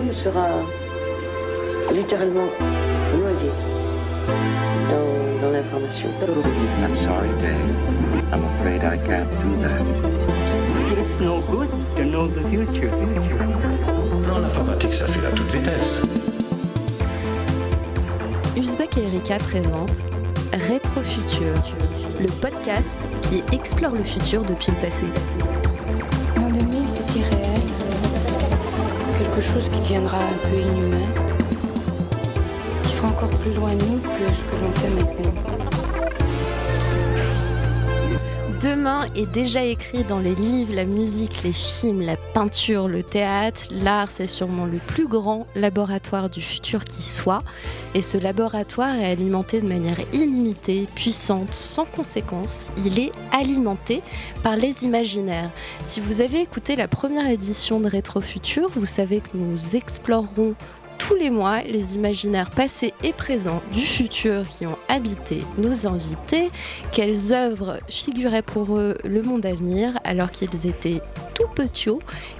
l'homme sera littéralement noyé dans, dans l'information. I'm sorry, Dave. I'm afraid I can't do that. It's no good to know the future. Non, l'informatique, ça fait la toute vitesse. Uzbek et Erika présentent Rétrofutur, le podcast qui explore le futur depuis le passé. Chose qui deviendra un peu inhumain. Qui sera encore plus loin de nous que ce que l'on fait maintenant. Demain est déjà écrit dans les livres, la musique, les films, la peinture, le théâtre. L'art, c'est sûrement le plus grand laboratoire du futur qui soit. Et ce laboratoire est alimenté de manière illimitée, puissante, sans conséquence. Il est alimenté par les imaginaires. Si vous avez écouté la première édition de Rétrofutur, vous savez que nous explorerons tous les mois les imaginaires passés et présents du futur qui ont habité nos invités, quelles œuvres figuraient pour eux le monde à venir alors qu'ils étaient tout petits,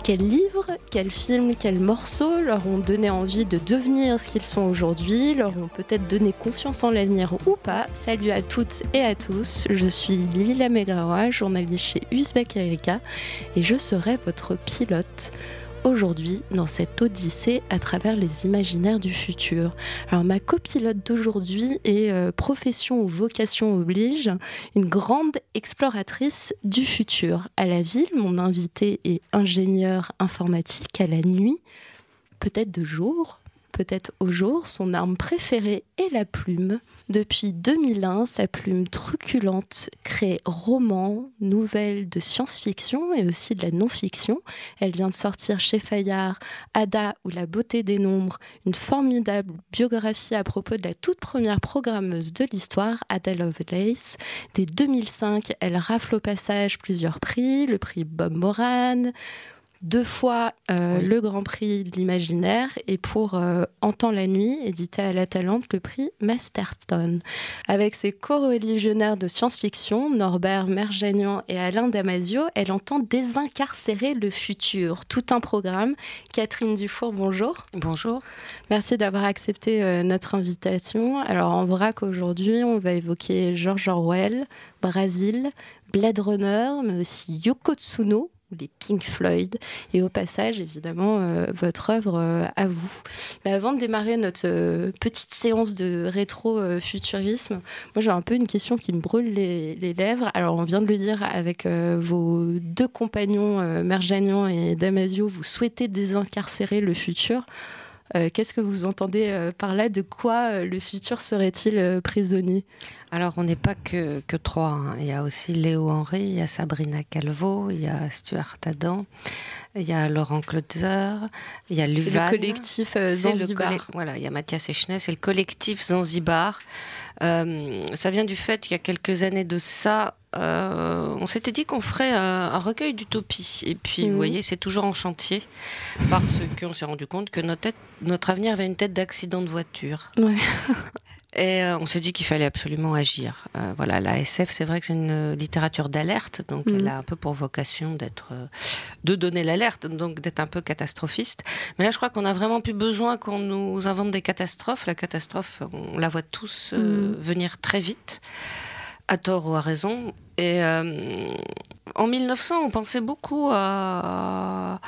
quels livres, quels films, quels morceaux leur ont donné envie de devenir ce qu'ils sont aujourd'hui, leur ont peut-être donné confiance en l'avenir ou pas? Salut à toutes et à tous, je suis Lila Megrawa, journaliste chez Uzbek Erika et je serai votre pilote aujourd'hui dans cette odyssée à travers les imaginaires du futur. Alors ma copilote d'aujourd'hui est euh, profession ou vocation oblige, une grande exploratrice du futur. À la ville, mon invité est ingénieur informatique à la nuit, peut-être de jour, peut-être au jour, son arme préférée est la plume. Depuis 2001, sa plume truculente crée romans, nouvelles de science-fiction et aussi de la non-fiction. Elle vient de sortir chez Fayard Ada ou La beauté des nombres, une formidable biographie à propos de la toute première programmeuse de l'histoire, Ada Lovelace. Dès 2005, elle rafle au passage plusieurs prix, le prix Bob Moran, deux fois euh, Oui. le Grand Prix de l'imaginaire et pour euh, En temps la nuit, édité à la Talente, le prix Masterton. Avec ses co-religionnaires de science-fiction, Norbert Merjanian et Alain Damasio, elle entend désincarcérer le futur. Tout un programme. Catherine Dufour, bonjour. Bonjour. Merci d'avoir accepté euh, notre invitation. Alors en vrac aujourd'hui, on va évoquer George Orwell, Brasil, Blade Runner, mais aussi Yoko Tsuno ou les Pink Floyd. Et au passage, évidemment, euh, votre œuvre euh, à vous. Mais avant de démarrer notre euh, petite séance de rétro-futurisme, moi j'ai un peu une question qui me brûle les, lèvres. Alors on vient de le dire avec vos deux compagnons, Merjanian et Damasio, vous souhaitez désincarcérer le futur. Euh, Qu'est-ce que vous entendez euh, par là? De quoi euh, le futur serait-il prisonnier? Alors, on n'est pas que, que trois. hein. Il y a aussi Léo Henry, il y a Sabrina Calvo, il y a Stuart Adam, il y a Laurent Klotzer, il y a C'est le Luvan. collectif C'est le Zanzibar. colle- Voilà, il y a Mathias Echner, c'est le collectif Zanzibar. Euh, ça vient du fait qu'il y a quelques années de ça, euh, on s'était dit qu'on ferait un, un recueil d'utopie. Et puis, Mhm. vous voyez, c'est toujours en chantier parce qu'on s'est rendu compte que notre, tête- notre avenir avait une tête d'accident de voiture. Ouais. Et euh, on s'est dit qu'il fallait absolument agir. Euh, voilà, la SF, c'est vrai que c'est une euh, littérature d'alerte, donc Mhm. elle a un peu pour vocation d'être, de donner l'alerte, donc d'être un peu catastrophiste. Mais là, je crois qu'on a vraiment plus besoin qu'on nous invente des catastrophes. La catastrophe, on la voit tous euh, Mhm. venir très vite, à tort ou à raison. Et euh, en 1900, on pensait beaucoup à,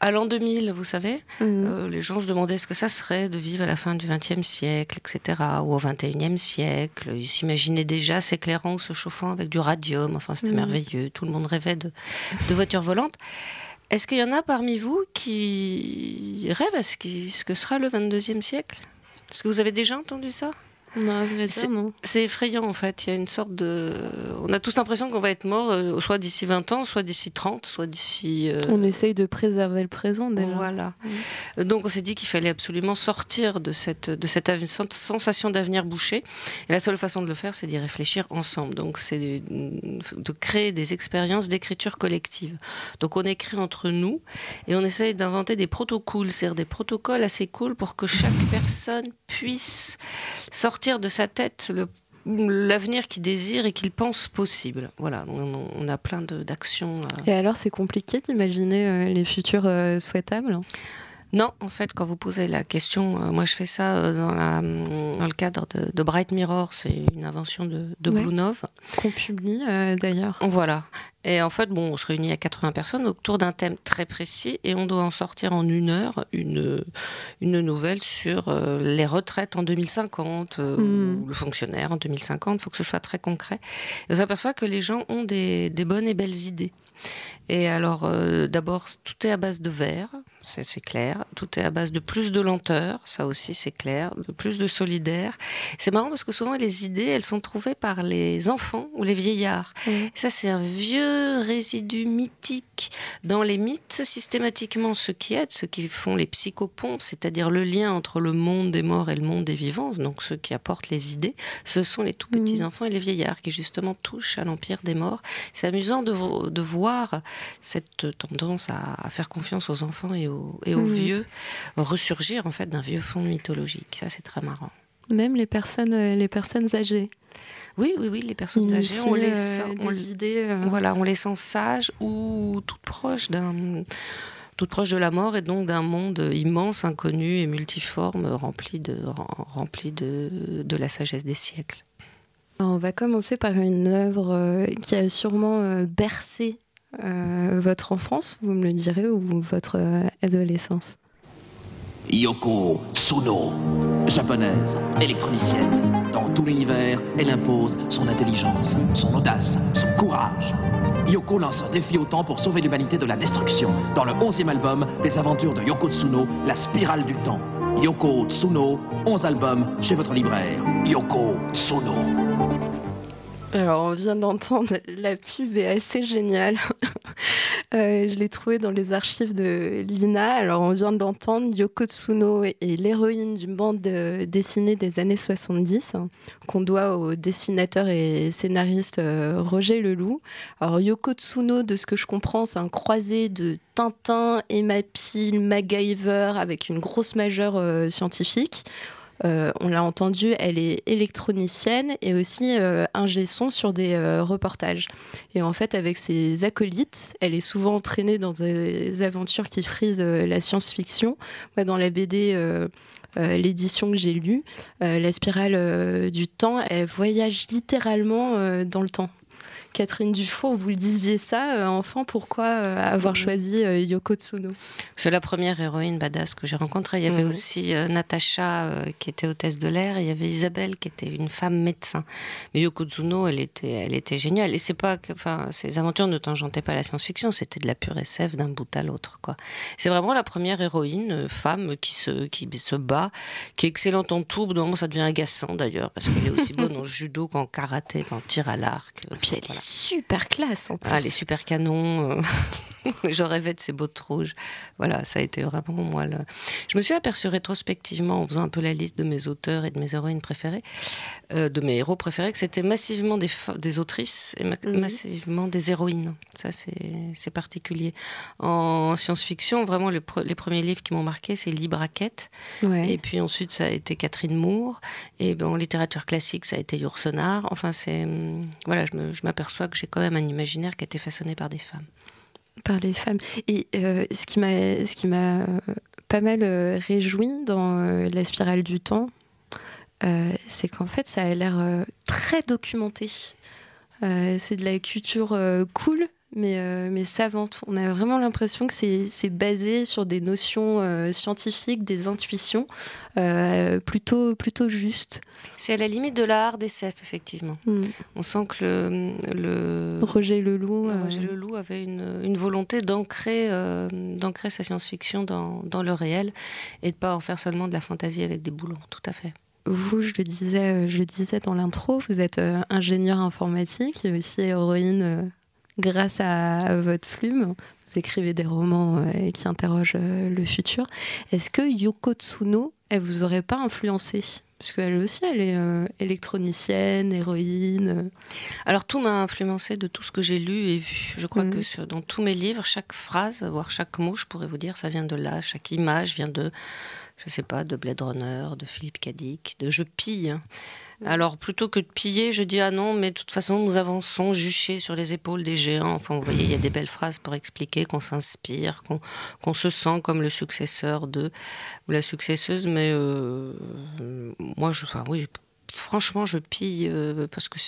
à l'an 2000, vous savez. Mhm. Euh, les gens se demandaient ce que ça serait de vivre à la fin du XXe siècle, etc., ou au XXIe siècle. Ils s'imaginaient déjà s'éclairant ou se chauffant avec du radium. Enfin, c'était Mhm. merveilleux. Tout le monde rêvait de, de voitures volantes. Est-ce qu'il y en a parmi vous qui rêvent à ce, qui- ce que sera le 22e siècle? Est-ce que vous avez déjà entendu ça? Non, C'est- non. C'est effrayant en fait. Il y a une sorte de. On a tous l'impression qu'on va être mort euh, soit d'ici 20 ans, soit d'ici 30, soit d'ici. euh, On essaye de préserver le présent déjà. voilà. Donc on s'est dit qu'il fallait absolument sortir de cette, de cette av- sensation d'avenir bouché. Et la seule façon de le faire, c'est d'y réfléchir ensemble. Donc c'est de, de créer des expériences d'écriture collective. Donc on écrit entre nous et on essaye d'inventer des protocoles, c'est-à-dire des protocoles assez cool pour que chaque personne puisse sortir de sa tête l'avenir qu'il désire et qu'il pense possible. Voilà, on, a plein d'actions. euh, Et alors, c'est compliqué d'imaginer euh, les futurs euh, souhaitables Non, en fait, quand vous posez la question, euh, moi je fais ça euh, dans, la, dans le cadre de, de Bright Mirror, c'est une invention de, de Ouais. Blue Nove. Qu'on publie euh, d'ailleurs. Voilà. Et en fait, bon, on se réunit à 80 personnes autour d'un thème très précis et on doit en sortir en une heure une, une nouvelle sur les retraites en 2050 euh, Mm. ou le fonctionnaire en 2050. Il faut que ce soit très concret. Et on s'aperçoit que les gens ont des, des bonnes et belles idées. Et alors, d'abord, tout est à base de verre, c'est clair. Tout est à base de plus de lenteur, ça aussi c'est clair, de plus de solidaire. C'est marrant parce que souvent les idées, elles sont trouvées par les enfants ou les vieillards. Ça, c'est un vieux résidu mythique. Dans les mythes, systématiquement, ceux qui aident, ceux qui font les psychopompes, c'est-à-dire le lien entre le monde des morts et le monde des vivants, donc ceux qui apportent les idées, ce sont les tout petits enfants et les vieillards qui justement touchent à l'empire des morts. C'est amusant de, vo- de voir cette tendance à, à faire confiance aux enfants et aux, et aux Mhm. vieux ressurgir en fait d'un vieux fond mythologique. Ça, c'est très marrant. Même les personnes, euh, les personnes âgées. Oui, oui, oui, les personnes âgées, on les euh, sent, on des idées. euh, Voilà, on les sent sages ou toutes proches d'un toutes proches de la mort et donc d'un monde immense, inconnu et multiforme, rempli de, rempli de, de la sagesse des siècles. On va commencer par une œuvre qui a sûrement bercé euh, votre enfance, vous me le direz, ou votre euh, adolescence? Yoko Tsuno, japonaise, électronicienne. Dans tout l'univers, elle impose son intelligence, son audace, son courage. Yoko lance un défi au temps pour sauver l'humanité de la destruction. Dans le 11e album des aventures de Yoko Tsuno, La spirale du temps. Yoko Tsuno, 11 albums chez votre libraire. Yoko Tsuno. Alors, on vient d'entendre, la pub est assez géniale. Euh, je l'ai trouvée dans les archives de l'INA. Alors, on vient de l'entendre, Yoko Tsuno est l'héroïne d'une bande euh, dessinée des années 70, hein, qu'on doit au dessinateur et scénariste euh, Roger Leloup. Alors, Yoko Tsuno, de ce que je comprends, c'est un croisé de Tintin, Emma Peel, MacGyver, avec une grosse majeure scientifique. Euh, on l'a entendu, elle est électronicienne et aussi euh, ingé son sur des euh, reportages. Et en fait, avec ses acolytes, elle est souvent entraînée dans des aventures qui frisent la science-fiction. Moi, dans la BD, l'édition que j'ai lue, La spirale du temps, elle voyage littéralement dans le temps. Catherine Dufour, vous le disiez ça, euh, enfant, pourquoi euh, avoir choisi euh, Yoko Tsuno? C'est la première héroïne badass que j'ai rencontrée. Il y avait Mhm. aussi Natacha qui était hôtesse de l'air, il y avait Isabelle qui était une femme médecin. Mais Yoko Tsuno, elle était, elle était géniale. Et c'est pas que, enfin, ces aventures ne tangentaient pas la science-fiction, c'était de la pure SF d'un bout à l'autre, quoi. C'est vraiment la première héroïne femme qui se, qui se bat, qui est excellente en tout. Moment, ça devient agaçant d'ailleurs, parce qu'elle est aussi bonne en judo qu'en karaté, qu'en tir à l'arc. Puis elle Voilà. est super classe en plus. Ah, les super canons. euh, Je rêvais de ces bottes rouges. Voilà, ça a été vraiment moi. Le... Je me suis aperçue rétrospectivement, en faisant un peu la liste de mes auteurs et de mes héroïnes préférées, euh, de mes héros préférés, que c'était massivement des, des autrices et ma- Mhm. massivement des héroïnes. Ça, c'est particulier. En science-fiction, vraiment, les, pre- les premiers livres qui m'ont marqué, c'est Libraquette. Ouais. Et puis ensuite, ça a été Catherine Moore. Et ben, en littérature classique, ça a été Yourcenar. Enfin, c'est. hum, Voilà, je je m'aperçois que j'ai quand même un imaginaire qui a été façonné par des femmes. par les femmes. Et euh, ce qui m'a, euh, pas mal euh, réjoui dans la spirale du temps, c'est qu'en fait, ça a l'air très documenté. C'est de la culture cool, mais, euh, mais savante. On a vraiment l'impression que c'est, basé sur des notions euh, scientifiques, des intuitions euh, plutôt, plutôt justes. C'est à la limite de l'art d'SF, effectivement. Hmm. On sent que le, le, Roger Leloup. Roger Leloup avait une, une volonté d'ancrer, d'ancrer sa science-fiction dans, dans le réel et de pas en faire seulement de la fantaisie avec des boulons. Tout à fait. Vous, je le disais, je le disais dans l'intro, vous êtes euh, ingénieur informatique et aussi héroïne grâce à, à votre plume. Vous écrivez des romans euh, qui interrogent euh, le futur. Est-ce que Yoko Tsuno, elle vous aurait pas influencé? Parce qu'elle aussi, elle est euh, électronicienne, héroïne. Alors tout m'a influencé de tout ce que j'ai lu et vu. Je crois Mhm. que sur- dans tous mes livres, chaque phrase, voire chaque mot, je pourrais vous dire, ça vient de là. Chaque image vient de, je sais pas, de Blade Runner, de Philippe Cadic, de Je pille. Alors plutôt que de piller, je dis ah non, mais de toute façon nous avançons juchés sur les épaules des géants. Enfin, vous voyez, il y a des belles phrases pour expliquer qu'on s'inspire, qu'on qu'on se sent comme le successeur de ou la successeuse. Mais euh, moi, je, enfin oui, franchement, je pille euh, parce que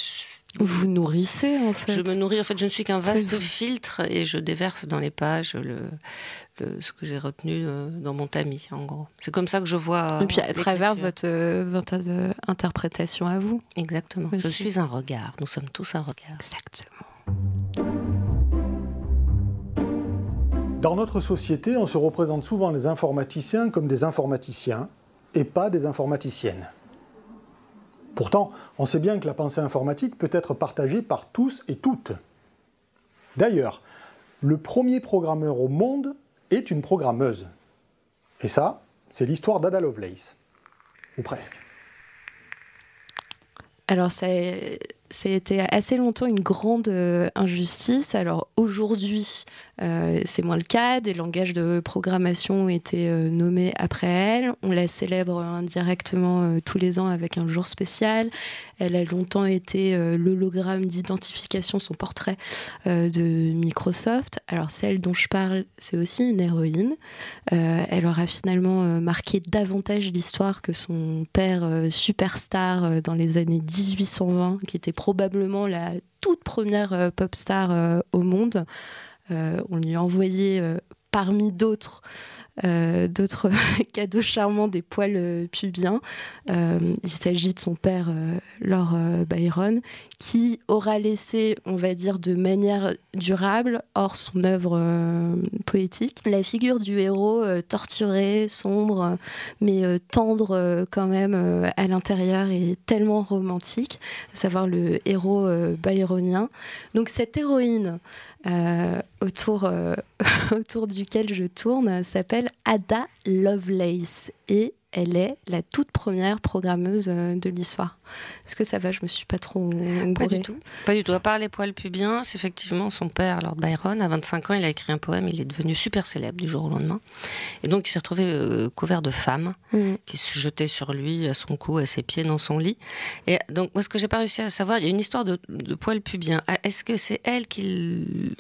Vous nourrissez en fait. je me nourris. En fait, je ne suis qu'un vaste Oui. filtre et je déverse dans les pages le, le- ce que j'ai retenu euh, dans mon tamis, en gros. C'est comme ça que je vois. Et puis à travers votre, euh, votre euh, interprétation à vous. Exactement. Je suis un regard. Nous sommes tous un regard. Exactement. Dans notre société, on se représente souvent les informaticiens comme des informaticiens et pas des informaticiennes. Pourtant, on sait bien que la pensée informatique peut être partagée par tous et toutes. D'ailleurs, le premier programmeur au monde est une programmeuse. Et ça, c'est l'histoire d'Ada Lovelace. Ou presque. Alors, été assez longtemps une grande euh, injustice. Alors, aujourd'hui, euh, c'est moins le cas. Des langages de programmation ont été euh, nommés après elle. On la célèbre indirectement tous les ans avec un jour spécial. Elle a longtemps été l'hologramme d'identification, son portrait de Microsoft. Alors, celle dont je parle, c'est aussi une héroïne. Elle aura finalement marqué davantage l'histoire que son père superstar dans les années 1820, qui était probablement la toute première euh, pop star euh, au monde. Euh, on lui a envoyé parmi d'autres euh, d'autres cadeaux charmants des poils euh, pubiens. Euh, il s'agit de son père, Lord Byron, qui aura laissé, on va dire, de manière durable, hors son œuvre poétique, la figure du héros torturé, sombre, mais tendre quand même à l'intérieur et tellement romantique, à savoir le héros byronien. Donc cette héroïne euh, autour, euh, autour duquel je tourne s'appelle Ada Lovelace. Et elle est la toute première programmeuse euh, de l'histoire. Est-ce que ça va? Je me suis pas trop Pas du tout. Pas du tout. À part les poils pubiens, c'est effectivement son père, Lord Byron. À 25 ans, il a écrit un poème. Il est devenu super célèbre du jour au lendemain. Et donc, il s'est retrouvé euh, couvert de femmes Mm. qui se jetaient sur lui, à son cou, à ses pieds, dans son lit. Et donc, moi, ce que j'ai pas réussi à savoir, il y a une histoire de, de poils pubiens. Ah, Est-ce que c'est elle qui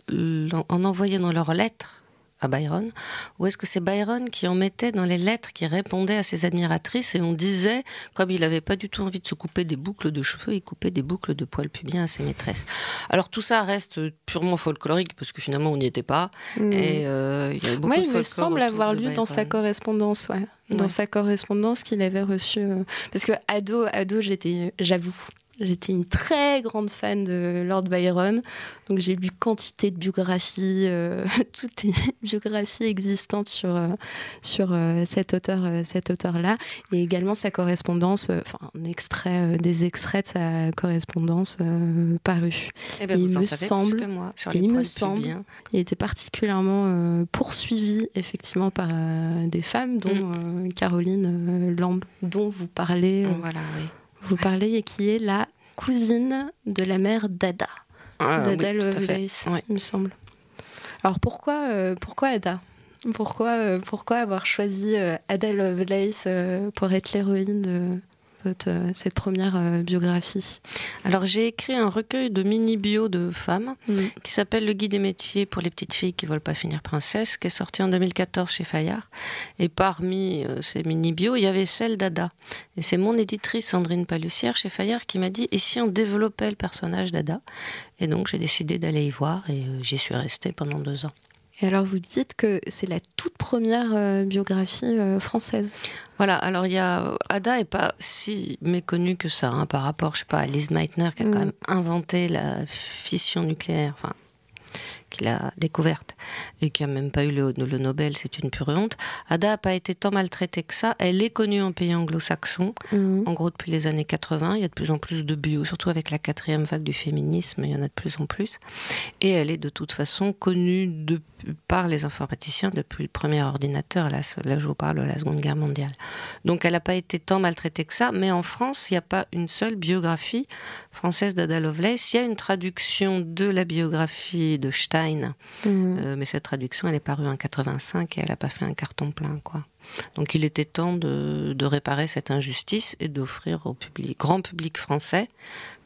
en envoyait dans leurs lettres? À Byron Ou est-ce que c'est Byron qui en mettait dans les lettres qui répondaient à ses admiratrices et on disait, comme il n'avait pas du tout envie de se couper des boucles de cheveux, il coupait des boucles de poils pubiens à ses maîtresses. Alors tout ça reste purement folklorique parce que finalement on n'y était pas. Mm. Et euh, il y a beaucoup Moi, de il me semble avoir lu dans sa correspondance, ouais. Dans sa correspondance qu'il avait reçue. euh, Parce que ado, ado, j'étais, j'avoue, j'étais une très grande fan de Lord Byron. Donc j'ai lu quantité de biographies, euh, toutes les biographies existantes sur euh, sur euh, cet auteur, euh, cet auteur-là, et également sa correspondance, enfin un extrait, des extraits de sa correspondance parue. Eh ben, il me semble- que moi sur il les me poils semble-. Il était particulièrement poursuivi effectivement par des femmes, dont Mm. Caroline euh, Lamb, dont vous parlez, Voilà, oui. Vous parlez et qui est la cousine de la mère d'Ada, Ah, d'Ada. Lovelace, il me semble. Alors pourquoi, euh, pourquoi Ada? Pourquoi, euh, pourquoi avoir choisi euh, Ada Lovelace euh, pour être l'héroïne de votre, euh, cette première euh, biographie Alors j'ai écrit un recueil de mini-bio de femmes Mm. qui s'appelle Le guide des métiers pour les petites filles qui veulent pas finir princesse, qui est sorti en 2014 chez Fayard. Et parmi euh, ces mini-bios, il y avait celle d'Ada. Et c'est mon éditrice Sandrine Palussière chez Fayard qui m'a dit et si on développait le personnage d'Ada? Et donc j'ai décidé d'aller y voir et euh, j'y suis restée pendant deux ans. Et alors vous dites que c'est la toute première euh, biographie euh, française. Voilà, alors il y a Ada est pas si méconnue que ça hein, par rapport, je sais pas, à Lise Meitner qui a Mm. quand même inventé la fission nucléaire, enfin qui l'a découverte et qui a même pas eu le, le Nobel, c'est une pure honte. Ada a pas été tant maltraitée que ça. Elle est connue en pays anglo-saxon. Mhm. En gros, depuis les années 80, il y a de plus en plus de bio, surtout avec la quatrième vague du féminisme, il y en a de plus en plus. Et elle est de toute façon connue de- par les informaticiens depuis le premier ordinateur, là, là je vous parle de la Seconde Guerre mondiale. Donc elle n'a pas été tant maltraitée que ça, mais en France, il n'y a pas une seule biographie française d'Ada Lovelace. Il y a une traduction de la biographie de Stein, Mhm. euh, mais cette traduction, elle est parue en 85 et elle n'a pas fait un carton plein, quoi. Donc il était temps de, de réparer cette injustice et d'offrir au public, grand public français,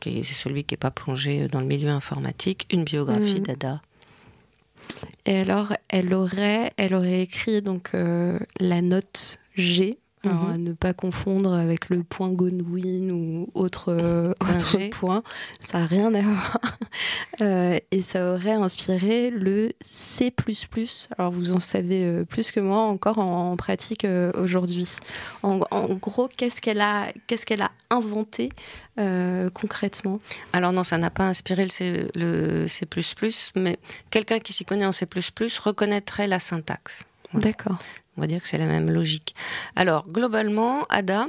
qui est celui qui n'est pas plongé dans le milieu informatique, une biographie Mhm. d'Ada. Et alors, elle aurait, elle aurait écrit donc euh, la note G. Alors, Mhm. à ne pas confondre avec le point Godwin ou autre, euh, autre point. Ça n'a rien à voir. Euh, et ça aurait inspiré le C. Alors, vous en savez euh, plus que moi encore en, en pratique euh, aujourd'hui. En, en gros, qu'est-ce qu'elle a, qu'est-ce qu'elle a inventé concrètement? Alors non, ça n'a pas inspiré le C, le C++, mais quelqu'un qui s'y connaît en C++ reconnaîtrait la syntaxe. Voilà. D'accord. On va dire que c'est la même logique. Alors, globalement, Ada,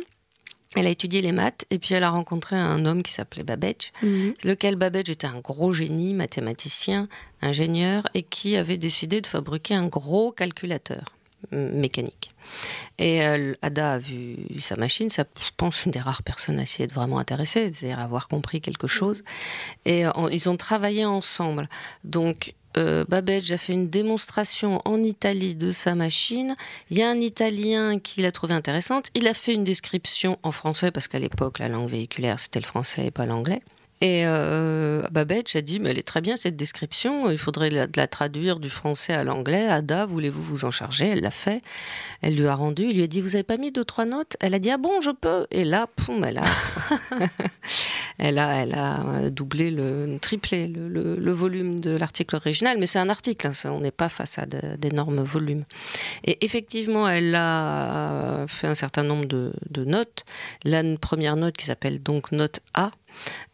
elle a étudié les maths et puis elle a rencontré un homme qui s'appelait Babbage, Mhm. lequel Babbage était un gros génie, mathématicien, ingénieur, et qui avait décidé de fabriquer un gros calculateur mécanique. Et euh, Ada a vu sa machine, c'est, je pense, une des rares personnes à s'y être vraiment intéressée, c'est-à-dire avoir compris quelque chose. Et euh, ils ont travaillé ensemble. Donc, euh, a fait une démonstration en Italie de sa machine. Il y a un Italien qui l'a trouvée intéressante. Il a fait une description en français, parce qu'à l'époque, la langue véhiculaire, c'était le français et pas l'anglais. Et euh, Babbage a dit, mais elle est très bien cette description, il faudrait la, traduire du français à l'anglais. Ada, voulez-vous vous en charger? Elle l'a fait. Elle lui a rendu, il lui a dit, vous avez pas mis deux, trois notes? Elle a dit, ah bon, je peux? Et là, poum, elle a, elle a, elle a doublé, le, triplé le, le- le volume de l'article original. Mais c'est un article, hein, ça, on n'est pas face à d'énormes volumes. Et effectivement, elle a fait un certain nombre de, de notes. La première note qui s'appelle donc note A,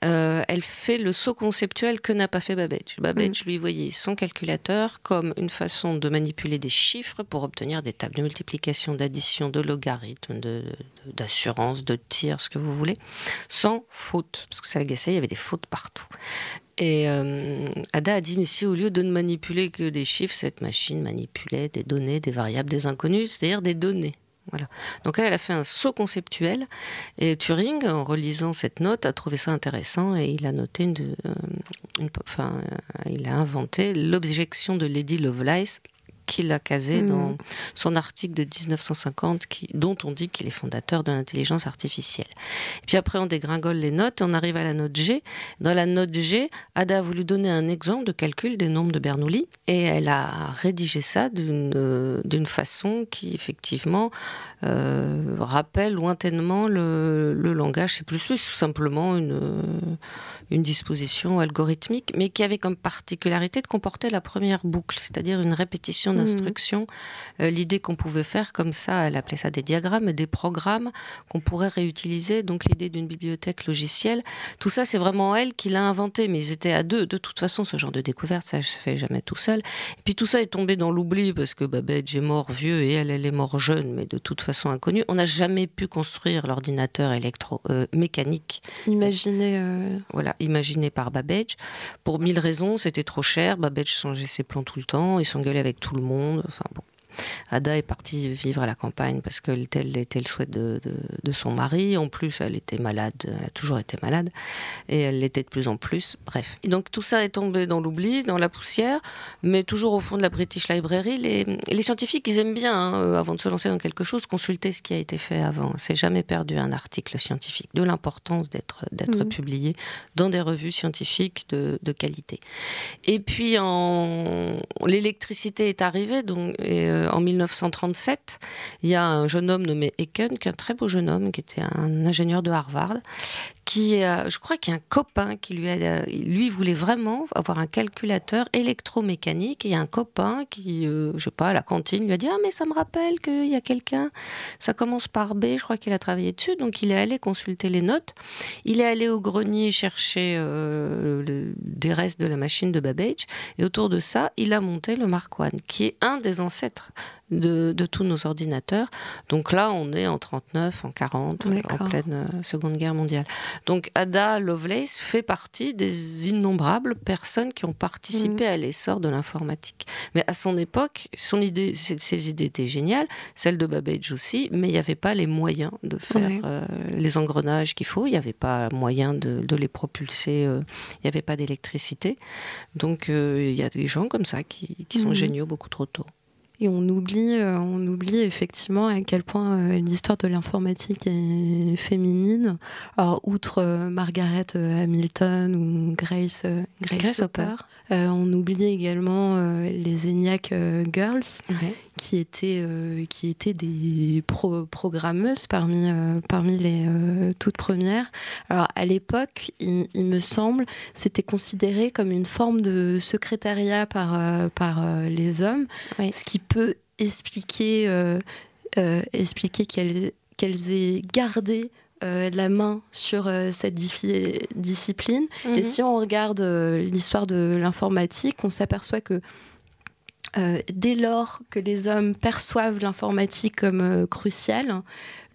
euh, elle fait le saut conceptuel que n'a pas fait Babbage. Babbage, lui, voyait son calculateur comme une façon de manipuler des chiffres pour obtenir des tables de multiplication, d'addition, de logarithme, de- de- d'assurance, de, tir, ce que vous voulez, sans faute. Parce que ça l'agaçait, il y avait des fautes partout. Et euh, Ada a dit, mais si au lieu de ne manipuler que des chiffres, cette machine manipulait des données, des variables, des inconnus, c'est-à-dire des données. Donc elle, elle a fait un saut conceptuel et Turing, en relisant cette note, a trouvé ça intéressant et il a noté une, euh, enfin, euh, il a inventé l'objection de Lady Lovelace qu'il a casé Mhm. dans son article de 1950 qui, dont on dit qu'il est fondateur de l'intelligence artificielle. Et puis après on dégringole les notes et on arrive à la note G. Dans la note G, Ada a voulu donner un exemple de calcul des nombres de Bernoulli et elle a rédigé ça d'une euh, façon qui effectivement euh, rappelle lointainement le, le langage C++, tout simplement une, euh, une disposition algorithmique, mais qui avait comme particularité de comporter la première boucle, c'est-à-dire une répétition d'instructions. Euh, L'idée qu'on pouvait faire comme ça, elle appelait ça des diagrammes, des programmes qu'on pourrait réutiliser, donc l'idée d'une bibliothèque logicielle. Tout ça, c'est vraiment elle qui l'a inventé, mais ils étaient à deux. De toute façon, ce genre de découverte, ça se fait jamais tout seul. Et puis tout ça est tombé dans l'oubli parce que Babbage est mort vieux et elle, elle est mort jeune, mais de toute façon inconnue. On n'a jamais pu construire l'ordinateur électro euh, mécanique, Imaginez. euh, voilà, imaginé par Babbage. Pour mille raisons, c'était trop cher. Babbage changeait ses plans tout le temps, il s'engueulait avec tout le monde. Enfin bon. Ada est partie vivre à la campagne parce que tel était le souhait de, de- de son mari. En plus, elle était malade, elle a toujours été malade, et elle l'était de plus en plus. Bref. Et donc tout ça est tombé dans l'oubli, dans la poussière, mais toujours au fond de la British Library. Les, les scientifiques, ils aiment bien, hein, euh, avant de se lancer dans quelque chose, consulter ce qui a été fait avant. C'est jamais perdu un article scientifique, de l'importance d'être d'être Mhm. publié dans des revues scientifiques de, de qualité. Et puis, en... l'électricité est arrivée. Donc, et, euh, en 1937, il y a un jeune homme nommé Eken, qui est un très beau jeune homme, qui était un ingénieur de Harvard, qui, euh, je crois qu'il y a un copain qui lui a, lui voulait vraiment avoir un calculateur électromécanique. Et il y a un copain qui, euh, je sais pas, à la cantine, lui a dit ah mais ça me rappelle qu'il y a quelqu'un. Ça commence par B. Je crois qu'il a travaillé dessus. Donc il est allé consulter les notes. Il est allé au grenier chercher euh, le- des restes de la machine de Babbage. Et autour de ça, il a monté le Mark I, qui est un des ancêtres de, de tous nos ordinateurs. Donc là, on est en 39, en 40, en pleine euh, Seconde Guerre mondiale. Donc Ada Lovelace fait partie des innombrables personnes qui ont participé à l'essor de l'informatique. Mais à son époque, son idée, ses idées étaient géniales, celle de Babbage aussi, mais il n'y avait pas les moyens de faire Ouais. euh, les engrenages qu'il faut, il n'y avait pas moyen de, de les propulser, euh, il n'y avait pas d'électricité. Donc euh, il y a des gens comme ça qui, qui sont Mhm. géniaux beaucoup trop tôt. Et on oublie, euh, on oublie effectivement à quel point euh, l'histoire de l'informatique est féminine. Alors, outre euh, Margaret Hamilton ou Grace, Grace, Grace Hopper, Hopper. on oublie également les ENIAC Girls, Ouais. Qui étaient, euh, qui étaient des pro- programmeuses parmi, euh, parmi les euh, toutes premières. Alors à l'époque, il, il me semble, c'était considéré comme une forme de secrétariat par, par les hommes, Oui. ce qui peut expliquer, expliquer qu'elles qu'elles aient gardé euh, la main sur euh, cette discipline. Et Mhm. si on regarde euh, l'histoire de l'informatique, on s'aperçoit que euh, dès lors que les hommes perçoivent l'informatique comme euh, cruciale,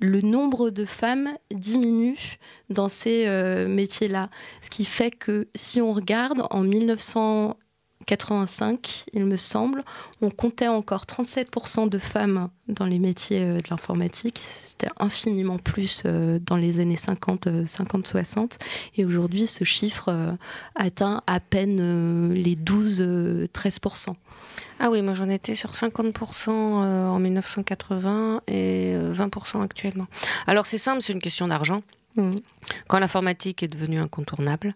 le nombre de femmes diminue dans ces euh, métiers-là. Ce qui fait que si on regarde en 1985, il me semble, on comptait encore 37% de femmes dans les métiers de l'informatique. C'était infiniment plus dans les années 50, euh, 50-60. Et aujourd'hui, ce chiffre atteint à peine les 12-13%. Ah oui, moi j'en étais sur 50% euh, en 1980 et euh, 20% actuellement. Alors c'est simple, c'est une question d'argent. Mm. Quand l'informatique est devenue incontournable,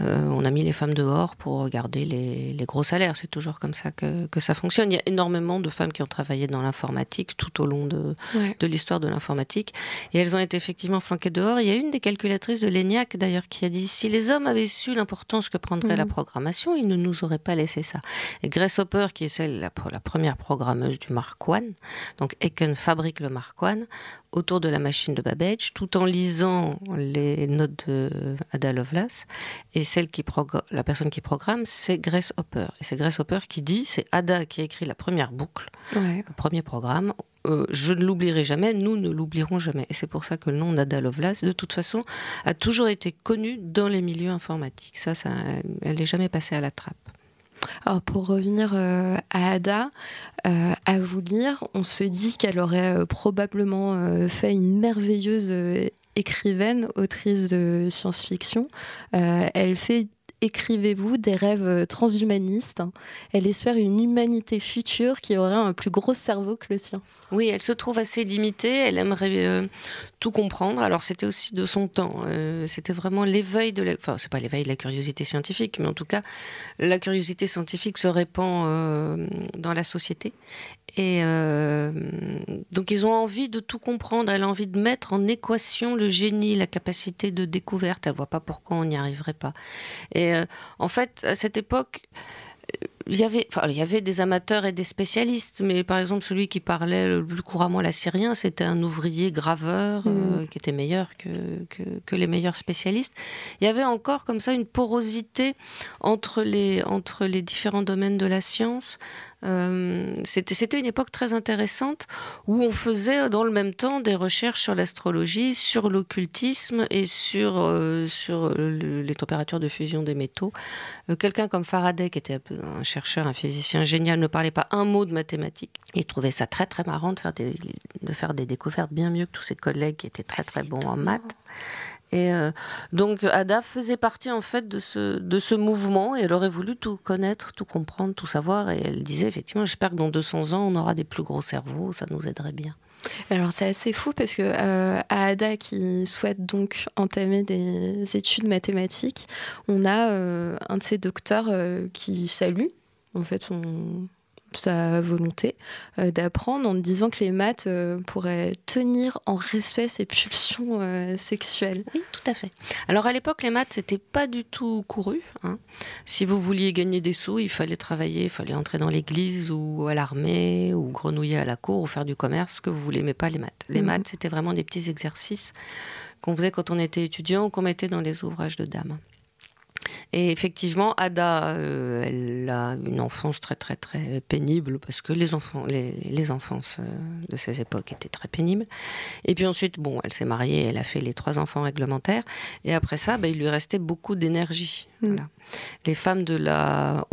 euh, on a mis les femmes dehors pour regarder les, les gros salaires. C'est toujours comme ça que, que ça fonctionne. Il y a énormément de femmes qui ont travaillé dans l'informatique tout au long de, Ouais. de l'histoire de l'informatique. Et elles ont été effectivement flanquées dehors. Il y a une des calculatrices de l'ENIAC d'ailleurs qui a dit si les hommes avaient su l'importance que prendrait la Mhm. programmation, ils ne nous auraient pas laissé ça. Et Grace Hopper, qui est celle, la, la première programmeuse du Mark I, donc Aiken fabrique le Mark I autour de la machine de Babbage, tout en lisant les notes de Ada Lovelace. Et celle qui la personne qui programme, c'est Grace Hopper. Et c'est Grace Hopper qui dit, c'est Ada qui a écrit la première boucle, Ouais. le premier programme. Euh, je ne l'oublierai jamais, nous ne l'oublierons jamais. Et c'est pour ça que le nom d'Ada Lovelace, de toute façon, a toujours été connu dans les milieux informatiques. Ça, ça elle n'est jamais passée à la trappe. Alors pour revenir euh, à Ada, euh, à vous lire, on se dit qu'elle aurait euh, probablement fait une merveilleuse écrivaine, autrice de science-fiction. Euh, elle fait écrivez-vous des rêves euh, transhumanistes. Elle espère une humanité future qui aurait un plus gros cerveau que le sien. Oui, elle se trouve assez limitée, elle aimerait euh, tout comprendre. Alors c'était aussi de son temps, c'était vraiment l'éveil de la... Enfin, c'est pas l'éveil de la curiosité scientifique, mais en tout cas, la curiosité scientifique se répand dans la société. Et euh, donc ils ont envie de tout comprendre, elle a envie de mettre en équation le génie, la capacité de découverte, elle voit pas pourquoi on n'y arriverait pas. Et euh, en fait, à cette époque, il y avait, enfin, il y avait des amateurs et des spécialistes, mais par exemple celui qui parlait le plus couramment l'assyrien, c'était un ouvrier graveur euh, qui était meilleur que, que, que les meilleurs spécialistes. Il y avait encore comme ça une porosité entre les, entre les différents domaines de la science. Euh, c'était, une époque très intéressante où on faisait dans le même temps des recherches sur l'astrologie, sur l'occultisme et sur, euh, sur le- les températures de fusion des métaux. Euh, quelqu'un comme Faraday, qui était un chercheur, un physicien génial, ne parlait pas un mot de mathématiques. Il trouvait ça très très marrant de faire des, de faire des découvertes bien mieux que tous ses collègues qui étaient très très bons en maths. Et euh, donc Ada faisait partie en fait de ce, de ce mouvement et elle aurait voulu tout connaître, tout comprendre, tout savoir. Et elle disait effectivement, j'espère que dans 200 ans, on aura des plus gros cerveaux, ça nous aiderait bien. Alors c'est assez fou parce que euh, à Ada qui souhaite donc entamer des études mathématiques, on a euh, un de ses docteurs qui salue en fait son- sa volonté euh, d'apprendre en disant que les maths euh, pourraient tenir en respect ses pulsions euh, sexuelles. Oui, tout à fait. Alors à l'époque, les maths, c'était pas du tout couru. hein. Si vous vouliez gagner des sous, il fallait travailler, il fallait entrer dans l'église ou à l'armée ou grenouiller à la cour ou faire du commerce, ce que vous voulez, mais pas les maths. Les Mhm. maths, c'était vraiment des petits exercices qu'on faisait quand on était étudiant ou qu'on mettait dans les ouvrages de dames. Et effectivement, Ada, euh, elle a une enfance très très très pénible parce que les enfants, les, les enfances euh, de ces époques étaient très pénibles. Et puis ensuite, bon, elle s'est mariée, elle a fait les trois enfants réglementaires. Et après ça, bah, il lui restait beaucoup d'énergie. Mm. Voilà. Les femmes de la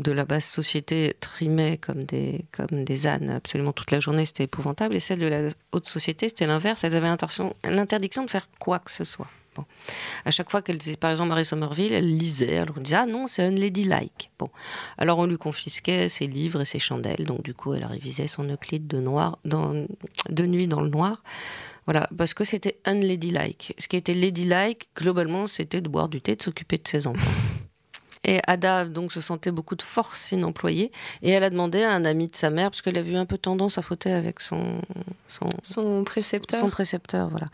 de la basse société trimaient comme des, comme des ânes absolument toute la journée, c'était épouvantable. Et celles de la haute société, c'était l'inverse, elles avaient l'interdiction de faire quoi que ce soit. Bon. À chaque fois qu'elle disait, par exemple, Marie Somerville, elle lisait, elle disait Ah non, c'est unladylike. Bon. Alors on lui confisquait ses livres et ses chandelles, donc du coup elle révisait son Euclide de, nuit dans le noir. Voilà, parce que c'était unladylike. Ce qui était ladylike, globalement, c'était de boire du thé, de s'occuper de ses enfants. Et Ada donc se sentait beaucoup de force inemployée et elle a demandé à un ami de sa mère parce qu'elle avait eu un peu tendance à fauter avec son son, Son précepteur. son précepteur voilà.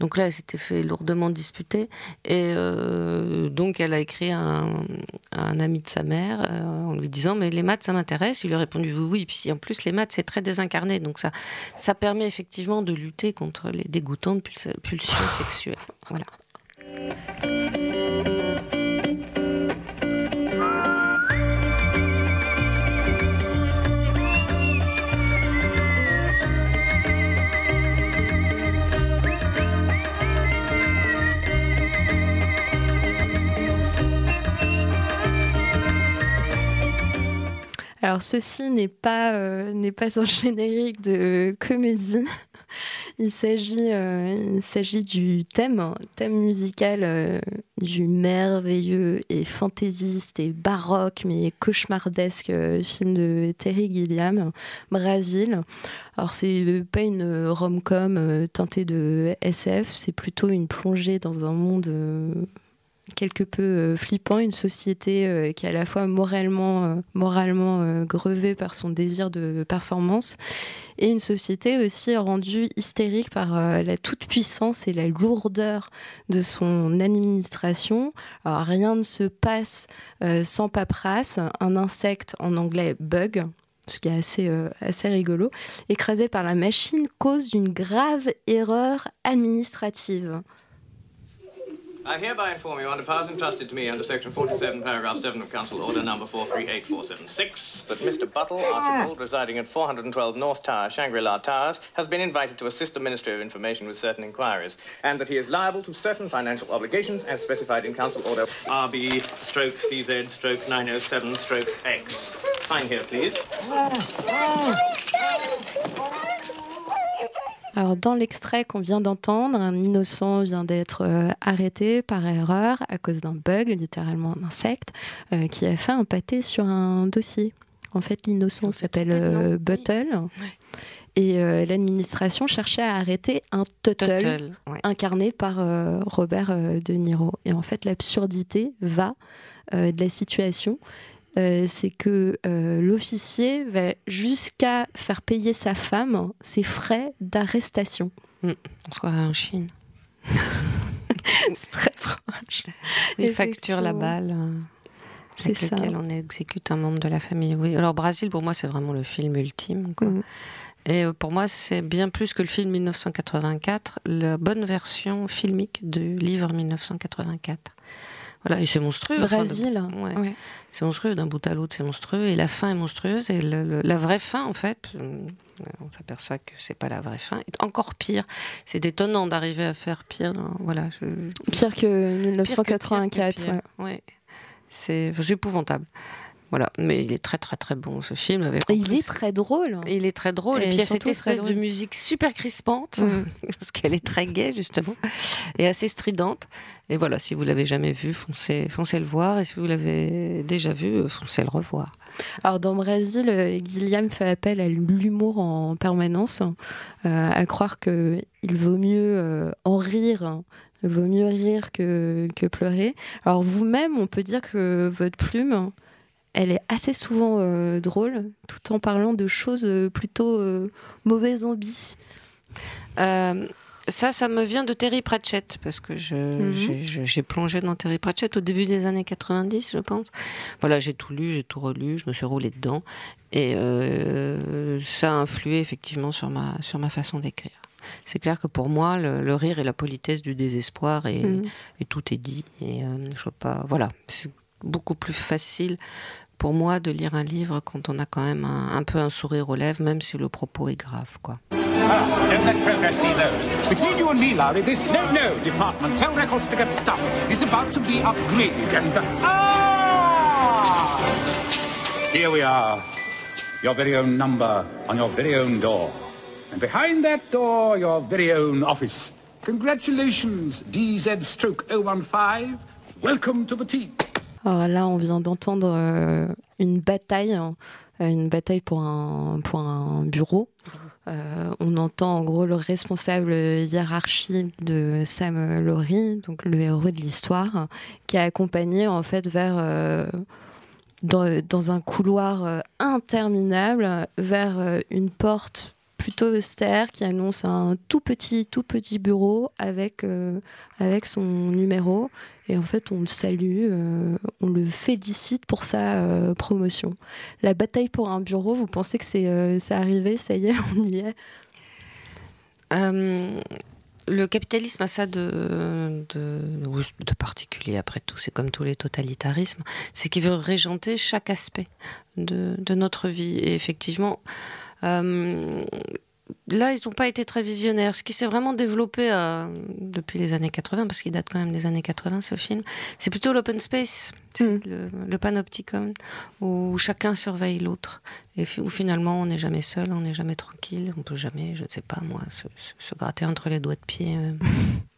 Donc là elle s'était fait lourdement disputer et euh, donc elle a écrit à un, à un ami de sa mère euh, en lui disant mais les maths ça m'intéresse. Il lui a répondu oui puis en plus les maths c'est très désincarné donc ça ça permet effectivement de lutter contre les dégoûtantes pulsions sexuelles. Voilà. Alors ceci n'est pas, euh, n'est pas un générique de comédie. Il s'agit, euh, il s'agit du thème, thème musical euh, du merveilleux et fantaisiste et baroque mais cauchemardesque film de Terry Gilliam, Brasil. Alors c'est pas une rom-com teintée de SF, c'est plutôt une plongée dans un monde quelque peu euh, flippant, une société euh, qui est à la fois moralement, euh, moralement grevée par son désir de performance et une société aussi rendue hystérique par la toute-puissance et la lourdeur de son administration. Alors rien ne se passe sans paperasse. Un insecte, en anglais bug, ce qui est assez, assez rigolo, écrasé par la machine cause d'une grave erreur administrative. I hereby inform you, under powers entrusted to me under Section 47, Paragraph 7 of Council Order Number 438476, that Mr. Buttle, ah. Archibald, residing at 412 North Tower, Shangri-La Towers, has been invited to assist the Ministry of Information with certain inquiries, and that he is liable to certain financial obligations as specified in Council Order RB stroke CZ stroke 907 stroke X. Sign here, please. Ah. Ah. Alors, dans l'extrait qu'on vient d'entendre, un innocent vient d'être euh, arrêté par erreur à cause d'un bug, littéralement un insecte, euh, qui a fait un pâté sur un dossier. En fait, l'innocent s'appelle euh, Buttle. Et l'administration cherchait à arrêter un Tuttle, Tuttle, ouais. incarné par Robert De Niro. Et en fait, l'absurdité va de la situation. Euh, c'est que euh, l'officier va jusqu'à faire payer sa femme ses frais d'arrestation. On se croirait en Chine. c'est très proche. Il facture la balle euh, C'est avec ça. lequel on exécute un membre de la famille. Oui. Alors Brasil, pour moi, c'est vraiment le film ultime. quoi. Mhm. Et euh, pour moi, c'est bien plus que le film 1984, la bonne version filmique du livre 1984. Voilà, et c'est monstrueux. enfin, de- Brésil. ouais. ouais. C'est monstrueux, d'un bout à l'autre, c'est monstrueux. Et la fin est monstrueuse. Et le- le- la vraie fin, en fait, euh, on s'aperçoit que c'est pas la vraie fin, est encore pire. C'est étonnant d'arriver à faire pire. dans- voilà, je- Pire que Pire que 1984. pire que pire. ouais. Ouais. C'est c'est épouvantable. Voilà, mais il est très très très bon ce film. Avec il plus- est très drôle. il est très drôle. Et, Et puis il y a cette espèce de musique super crispante, Mm. parce qu'elle est très gaie justement, et assez stridente. Et voilà, si vous l'avez jamais vu, foncez, foncez le voir. Et si vous l'avez déjà vu, euh, foncez le revoir. Alors dans Brésil, Gilliam fait appel à l'humour en permanence, euh, à croire que il vaut mieux euh, en rire. hein. Il vaut mieux rire que, que pleurer. Alors vous-même, on peut dire que votre plume, elle est assez souvent euh, drôle, tout en parlant de choses euh, plutôt euh, mauvais zombies. Euh, ça, ça me vient de Terry Pratchett, parce que Mhm. j'ai- plongé dans Terry Pratchett au début des années 90, je pense. Voilà, j'ai tout lu, j'ai tout relu, je me suis roulé dedans. Et ça a influé effectivement sur ma, sur ma façon d'écrire. c'est clair que pour moi, le, le rire est la politesse du désespoir et, Mm. et tout est dit. Et je veux pas. Voilà, c'est beaucoup plus facile pour moi de lire un livre quand on a quand même un, peu un sourire aux lèvres, même si le propos est grave, quoi. Ah, don't let progress see those. Between you and me, Larry, this no no departmental records to get stuff is about to be upgraded ah! Here we are. Your very own number on your very own door. And behind that door, your very own office. Congratulations, DZ stroke 015. Welcome to the team. Alors là, on vient d'entendre euh, une bataille, hein, euh, une bataille pour un, bureau. Euh, on entend en gros le responsable hiérarchique de Sam Laurie, donc le héros de l'histoire, qui a accompagné en fait vers dans, un couloir interminable vers une porte plutôt austère qui annonce un tout petit tout petit bureau avec avec son numéro et en fait on le salue euh, on le félicite pour sa euh, promotion. La bataille pour un bureau vous pensez que c'est euh, arrivé ça y est on y est? Euh, le capitalisme a ça de, de, particulier, après tout, c'est comme tous les totalitarismes, c'est qu'il veut régenter chaque aspect de, notre vie. Et effectivement, là, ils n'ont pas été très visionnaires. Ce qui s'est vraiment développé euh, depuis les années 80, parce qu'il date quand même des années 80, ce film, c'est plutôt l'open space, c'est le, le panopticon, où chacun surveille l'autre. Et où finalement, on n'est jamais seul, on n'est jamais tranquille, on peut jamais, je ne sais pas moi, se, se- se gratter entre les doigts de pied.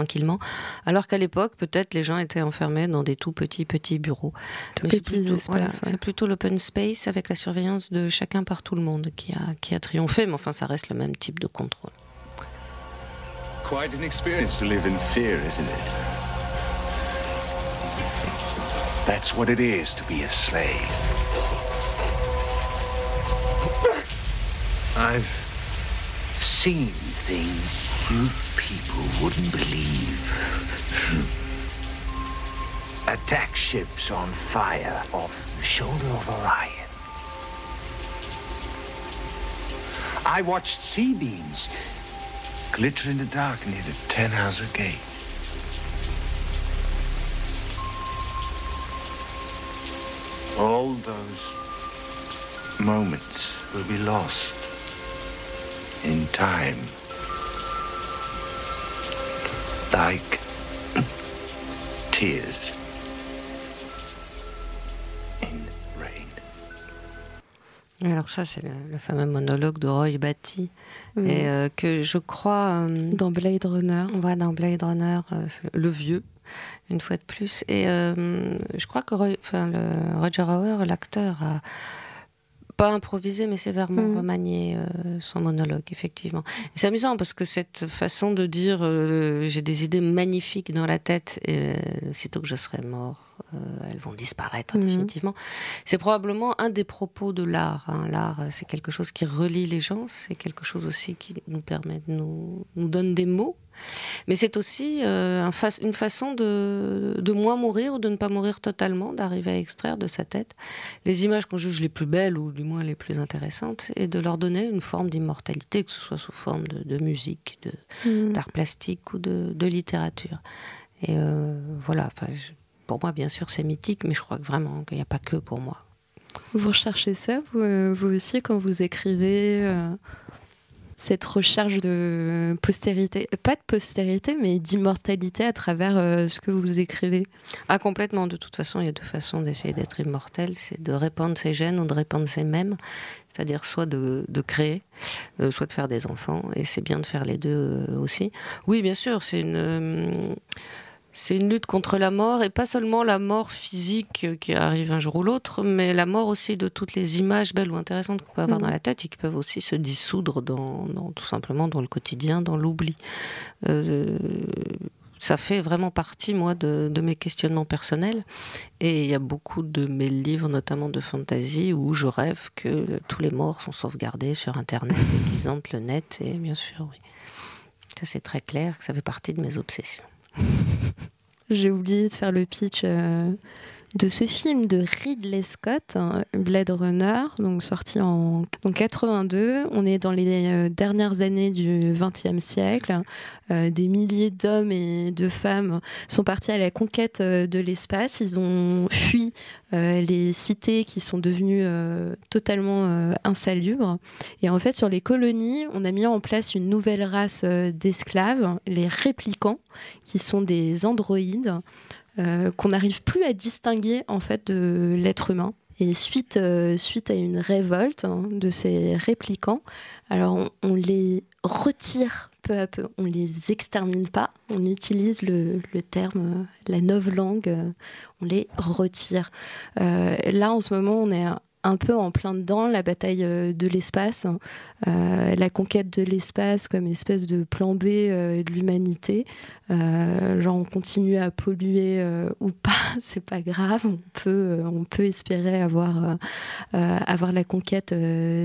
tranquillement, alors qu'à l'époque, peut-être les gens étaient enfermés dans des tout petits petits bureaux. Tout Mais c'est petits plutôt- espaces, voilà, ouais. c'est plutôt l'open space avec la surveillance de chacun par tout le monde qui a, qui a triomphé, mais enfin, ça reste le même type de contrôle. Quite an experience to live in fear, isn't it? That's what it is to be a slave. I've seen things you people wouldn't believe. Attack ships on fire off the shoulder of Orion. I watched sea beams glitter in the dark near the Ten Hauser Gate. All those moments will be lost in time. Like tears in rain. Alors ça, c'est le, le fameux monologue de Roy Batty, et euh, que je crois... euh, dans Blade Runner on voit dans Blade Runner, euh, le vieux, une fois de plus. Et euh, je crois que Roy- enfin, le Roger Hauer, l'acteur, a pas improvisé, mais sévèrement Mhm. remanié euh, son monologue, effectivement. C'est amusant parce que cette façon de dire euh, j'ai des idées magnifiques dans la tête, et euh, sitôt que je serai mort, euh, elles vont disparaître Mhm. définitivement. C'est probablement un des propos de l'art. hein. L'art, c'est quelque chose qui relie les gens, c'est quelque chose aussi qui nous permet de nous, nous donne des mots. Mais c'est aussi euh, un fa- une façon de, de moins mourir ou de ne pas mourir totalement, d'arriver à extraire de sa tête les images qu'on juge les plus belles ou du moins les plus intéressantes et de leur donner une forme d'immortalité, que ce soit sous forme de, de musique, de- Mm. d'art plastique ou de, de littérature. Et euh, voilà, je- pour moi, bien sûr, c'est mythique, mais je crois que vraiment qu'il n'y a pas que pour moi. Vous recherchez ça, vous, euh, vous aussi, quand vous écrivez euh, cette recherche de postérité, euh, pas de postérité, mais d'immortalité à travers euh, ce que vous écrivez Ah, complètement. De toute façon, il y a deux façons d'essayer d'être immortel. C'est de répandre ses gènes ou de répandre ses mèmes. C'est-à-dire soit de, créer, euh, soit de faire des enfants. Et c'est bien de faire les deux aussi. Oui, bien sûr, c'est une... c'est une lutte contre la mort, et pas seulement la mort physique euh, qui arrive un jour ou l'autre, mais la mort aussi de toutes les images belles ou intéressantes qu'on peut avoir Mhm. dans la tête et qui peuvent aussi se dissoudre dans, dans- tout simplement dans le quotidien, dans l'oubli. Euh, ça fait vraiment partie, moi, de, de mes questionnements personnels. Et il y a beaucoup de mes livres, notamment de fantasy, où je rêve que tous les morts sont sauvegardés sur Internet et qu'ils hantent le net. Et bien sûr, oui. Ça, c'est très clair que ça fait partie de mes obsessions. J'ai oublié de faire le pitch euh, de ce film de Ridley Scott, hein, Blade Runner, donc sorti en, 82. On est dans les euh, dernières années du XXe siècle. Euh, des milliers d'hommes et de femmes sont partis à la conquête euh, de l'espace. Ils ont fui les cités qui sont devenues totalement insalubres. Et en fait, sur les colonies, on a mis en place une nouvelle race d'esclaves, les réplicants, qui sont des androïdes. Euh, qu'on n'arrive plus à distinguer en fait de l'être humain. Et suite, euh, suite à une révolte hein, de ces réplicants, alors on, les retire peu à peu, on les extermine pas, on utilise le, terme, euh, la langue, on les retire. là en ce moment on est un peu en plein dedans la bataille euh, de l'espace, hein. euh, la conquête de l'espace comme espèce de plan B euh, de l'humanité. genre on continue à polluer ou pas, c'est pas grave, on peut, on peut espérer avoir, avoir la conquête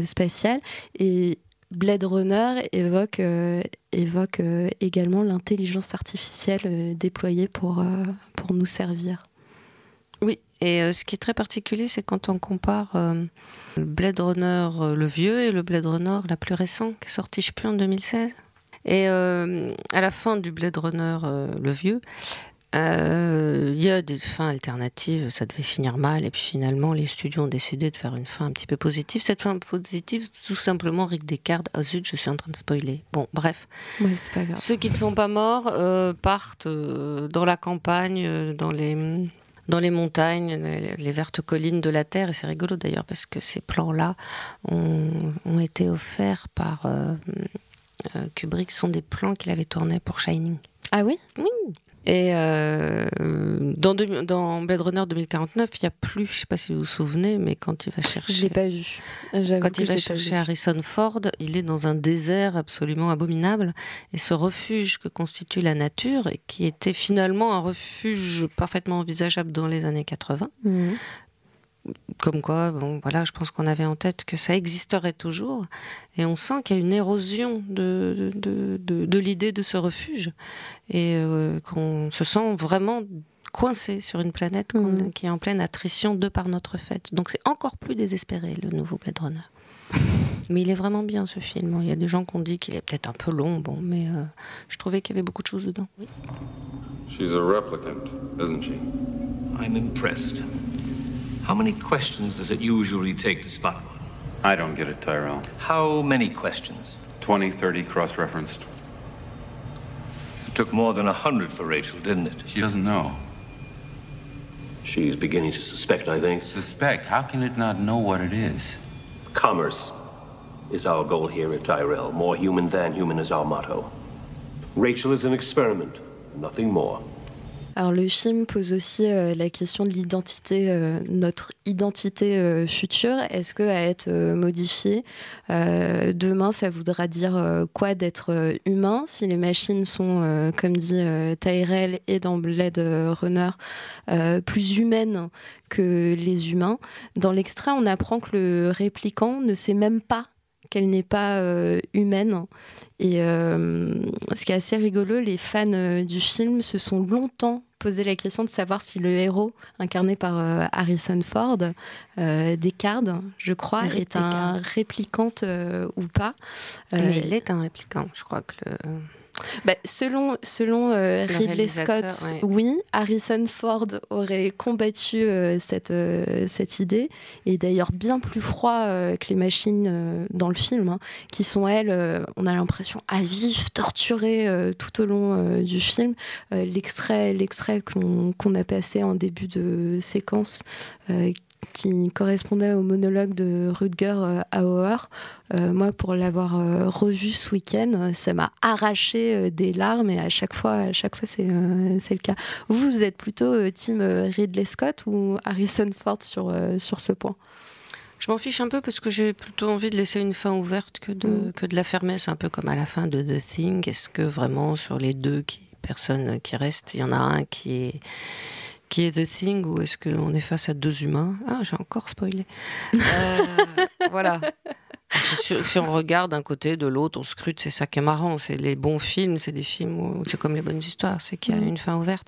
spatiale. Et Blade Runner évoque, évoque également l'intelligence artificielle déployée pour, pour nous servir. Oui, et euh, ce qui est très particulier, c'est quand on compare euh, le Blade Runner euh, le vieux et le Blade Runner la plus récent, qui est sorti, je sais plus, en 2016. Et à la fin du Blade Runner le vieux, il y a des fins alternatives, ça devait finir mal, et puis finalement les studios ont décidé de faire une fin un petit peu positive. Cette fin positive, tout simplement, Rick Descartes, oh zut, je suis en train de spoiler. Bon, bref. Ceux qui ne sont pas morts partent dans la campagne, dans les dans les montagnes, les, vertes collines de la Terre. Et c'est rigolo d'ailleurs parce que ces plans-là ont, été offerts par euh, euh, Kubrick. Ce sont des plans qu'il avait tournés pour Shining. Ah oui? Oui. Et euh, dans, dans, Blade Runner 2049, il n'y a plus, je ne sais pas si vous vous souvenez, mais quand il va chercher. Je l'ai pas vu. Quand il va chercher Harrison Ford, il est dans un désert absolument abominable. Et ce refuge que constitue la nature, et qui était finalement un refuge parfaitement envisageable dans les années 80, comme quoi, bon, voilà, je pense qu'on avait en tête que ça existerait toujours. Et on sent qu'il y a une érosion de, de, de, l'idée de ce refuge. Et euh, qu'on se sent vraiment coincé sur une planète mm. qui est en pleine attrition de par notre fait. Donc c'est encore plus désespéré, le nouveau Blade Runner. mais il est vraiment bien ce film. Il y a des gens qui ont dit qu'il est peut-être un peu long, bon, mais euh, je trouvais qu'il y avait beaucoup de choses dedans. Oui. She's a replicant, isn't she? I'm impressed. How many questions does it usually take to spot one? I don't get it, Tyrell. How many questions? 20, 30 cross-referenced. It took more than a hundred for Rachel, didn't it? She doesn't know. She's beginning to suspect, I think. Suspect? How can it not know what it is? Commerce is our goal here at Tyrell. More human than human is our motto. Rachel is an experiment, nothing more. Alors le film pose aussi euh, la question de l'identité, euh, notre identité euh, future. Est-ce que à être modifiée demain, ça voudra dire quoi d'être humain? Si les machines sont, comme dit Tyrell et dans Blade Runner, plus humaines que les humains Dans l'extrait, on apprend que le répliquant ne sait même pas qu'elle n'est pas humaine. Et ce qui est assez rigolo, les fans du film se sont longtemps poser la question de savoir si le héros, incarné par euh, Harrison Ford, euh, Descartes, je crois, est un réplicante euh, ou pas. Mais il est un réplicant, je crois que le... Bah, selon selon euh, Ridley Scott, oui, Harrison Ford aurait combattu euh, cette, euh, cette idée, et d'ailleurs bien plus froid que les machines dans le film, hein, qui sont, elles, on a l'impression, à vif, torturées tout au long du film. l'extrait l'extrait qu'on a passé en début de séquence, qui correspondait au monologue de Rutger euh, Hauer. Euh, moi, pour l'avoir euh, revu ce week-end, ça m'a arraché des larmes et à chaque fois, à chaque fois, c'est le cas. Vous, vous êtes plutôt team Ridley Scott ou Harrison Ford sur, sur ce point? Je m'en fiche un peu parce que j'ai plutôt envie de laisser une fin ouverte que de, mm. que de la fermer. C'est un peu comme à la fin de The Thing. Est-ce que vraiment sur les deux qui, personnes qui restent, il y en a un qui est qui est The Thing ou est-ce qu'on est face à deux humains? Ah, j'ai encore spoilé. Euh, voilà. Si on regarde d'un côté, de l'autre, on scrute, c'est ça qui est marrant. C'est les bons films, c'est des films où c'est comme les bonnes histoires, c'est qu'il y a Mm. une fin ouverte.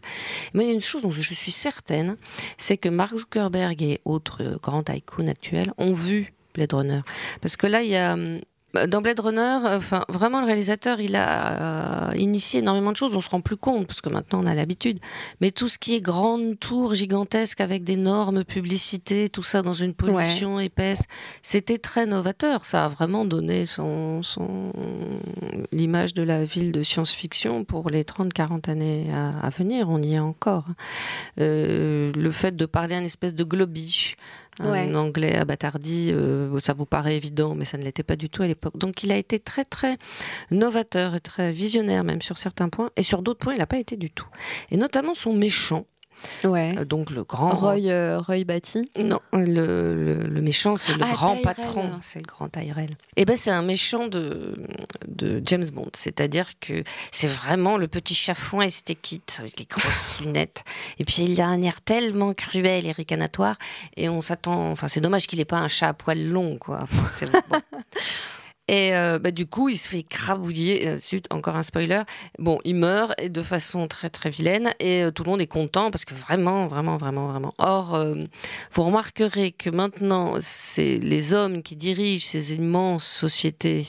Mais il y a une chose dont je suis certaine, c'est que Mark Zuckerberg et autres euh, grands tycoons actuels ont vu Blade Runner. Parce que là, il y a. hum, dans Blade Runner, euh, enfin, vraiment, le réalisateur, il a euh, initié énormément de choses. On se rend plus compte parce que maintenant on a l'habitude. Mais tout ce qui est grande tour gigantesque avec d'énormes publicités, tout ça dans une pollution épaisse, c'était très novateur. Ça a vraiment donné son, son l'image de la ville de science-fiction pour les 30-40 années à, à venir. On y est encore. Euh, le fait de parler un espèce de un anglais abattardi, euh, ça vous paraît évident, mais ça ne l'était pas du tout à l'époque. Donc il a été très très novateur et très visionnaire même sur certains points, et sur d'autres points il n'a pas été du tout. Et notamment son méchant. Ouais. Euh, donc le grand Roy, euh, Roy Batty. non, le, le- le méchant, c'est le Ah, grand Tyrell. patron, c'est le grand Tyrell. Et ben c'est un méchant de, de James Bond, c'est-à-dire que c'est vraiment le petit chafouin estéquite avec les grosses lunettes. Et puis il a un air tellement cruel et ricanatoire, et on s'attend. Enfin, c'est dommage qu'il ait pas un chat à poils longs, quoi. Enfin, c'est- bon. Et euh, bah, du coup, il se fait écrabouiller. euh, zut, encore un spoiler. Bon, il meurt et de façon très très vilaine et euh, tout le monde est content parce que vraiment, vraiment, vraiment, vraiment. Or, euh, vous remarquerez que maintenant, c'est les hommes qui dirigent ces immenses sociétés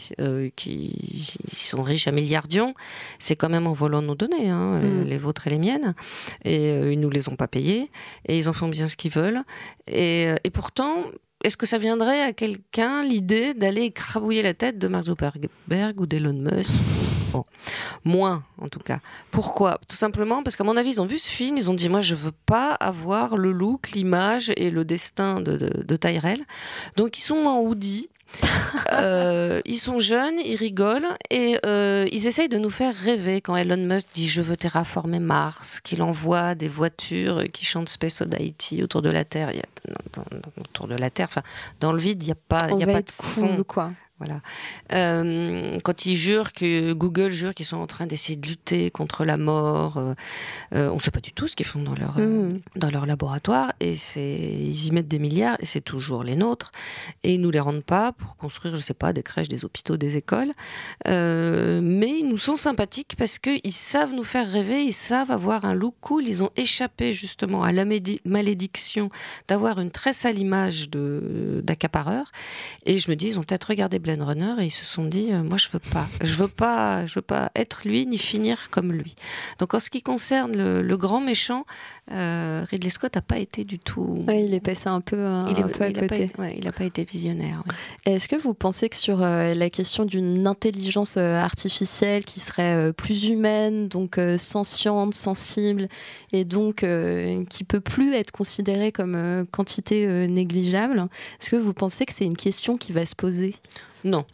qui, sont riches à milliardions. C'est quand même en volant nos données, hein, Mm. les vôtres et les miennes. Et ils nous les ont pas payées et ils en font bien ce qu'ils veulent. Et, et pourtant. Est-ce que ça viendrait à quelqu'un l'idée d'aller écrabouiller la tête de Mark Zuckerberg ou d'Elon Musk? Moins en tout cas. Pourquoi? Tout simplement parce qu'à mon avis, ils ont vu ce film, ils ont dit moi je veux pas avoir le look, l'image et le destin de, de, de Tyrell. Donc ils sont en hoodie. Euh, ils sont jeunes, ils rigolent et euh, ils essayent de nous faire rêver quand Elon Musk dit je veux terraformer Mars, qu'il envoie des voitures qui chantent Space Oddity autour de la Terre. Il y a, dans- dans- autour de la Terre, enfin dans le vide, il n'y a pas, il y a pas de son. cool, quoi? Voilà. Euh, quand ils jurent que Google jure qu'ils sont en train d'essayer de lutter contre la mort, euh, euh, on ne sait pas du tout ce qu'ils font dans leur, Mhm. dans leur laboratoire et c'est ils y mettent des milliards et c'est toujours les nôtres et ils nous les rendent pas pour construire, je sais pas, des crèches, des hôpitaux, des écoles. Mais ils nous sont sympathiques parce qu'ils savent nous faire rêver, ils savent avoir un look cool. Ils ont échappé justement à la malédiction d'avoir une très sale image de- d'accapareur. Et je me dis, ils ont peut-être regardé Blade Runner et ils se sont dit, euh, moi je veux pas, je veux pas, je veux pas être lui ni finir comme lui. Donc en ce qui concerne le, le grand méchant, euh, Ridley Scott n'a pas été du tout. Ouais, il est passé un peu, Il est- un peu à il a pas côté. ouais, il n'a pas été visionnaire. ouais. Est-ce que vous pensez que sur euh, la question d'une intelligence artificielle qui serait plus humaine, donc sentiente, sensible, et donc qui peut plus être considérée comme quantité négligeable, est-ce que vous pensez que c'est une question qui va se poser? Non.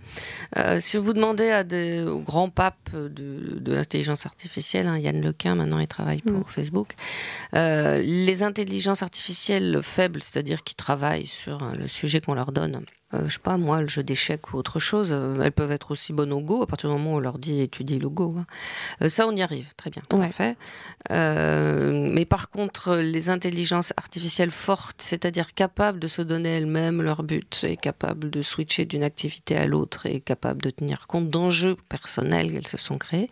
Euh, si vous demandez à des, aux grands papes de, de l'intelligence artificielle, hein, Yann Lequin, maintenant il travaille pour Facebook, euh, les intelligences artificielles faibles, c'est-à-dire qui travaillent sur hein, le sujet qu'on leur donne, euh, je sais pas, moi, le jeu d'échecs ou autre chose, euh, elles peuvent être aussi bonnes au Go à partir du moment où on leur dit étudier le Go. hein. Euh, ça, on y arrive, très bien, parfait. Euh, mais par contre, les intelligences artificielles fortes, c'est-à-dire capables de se donner elles-mêmes leur but, et capables de switcher d'une activité à l'autre, et capables de tenir compte d'enjeux personnels qu'elles se sont créés,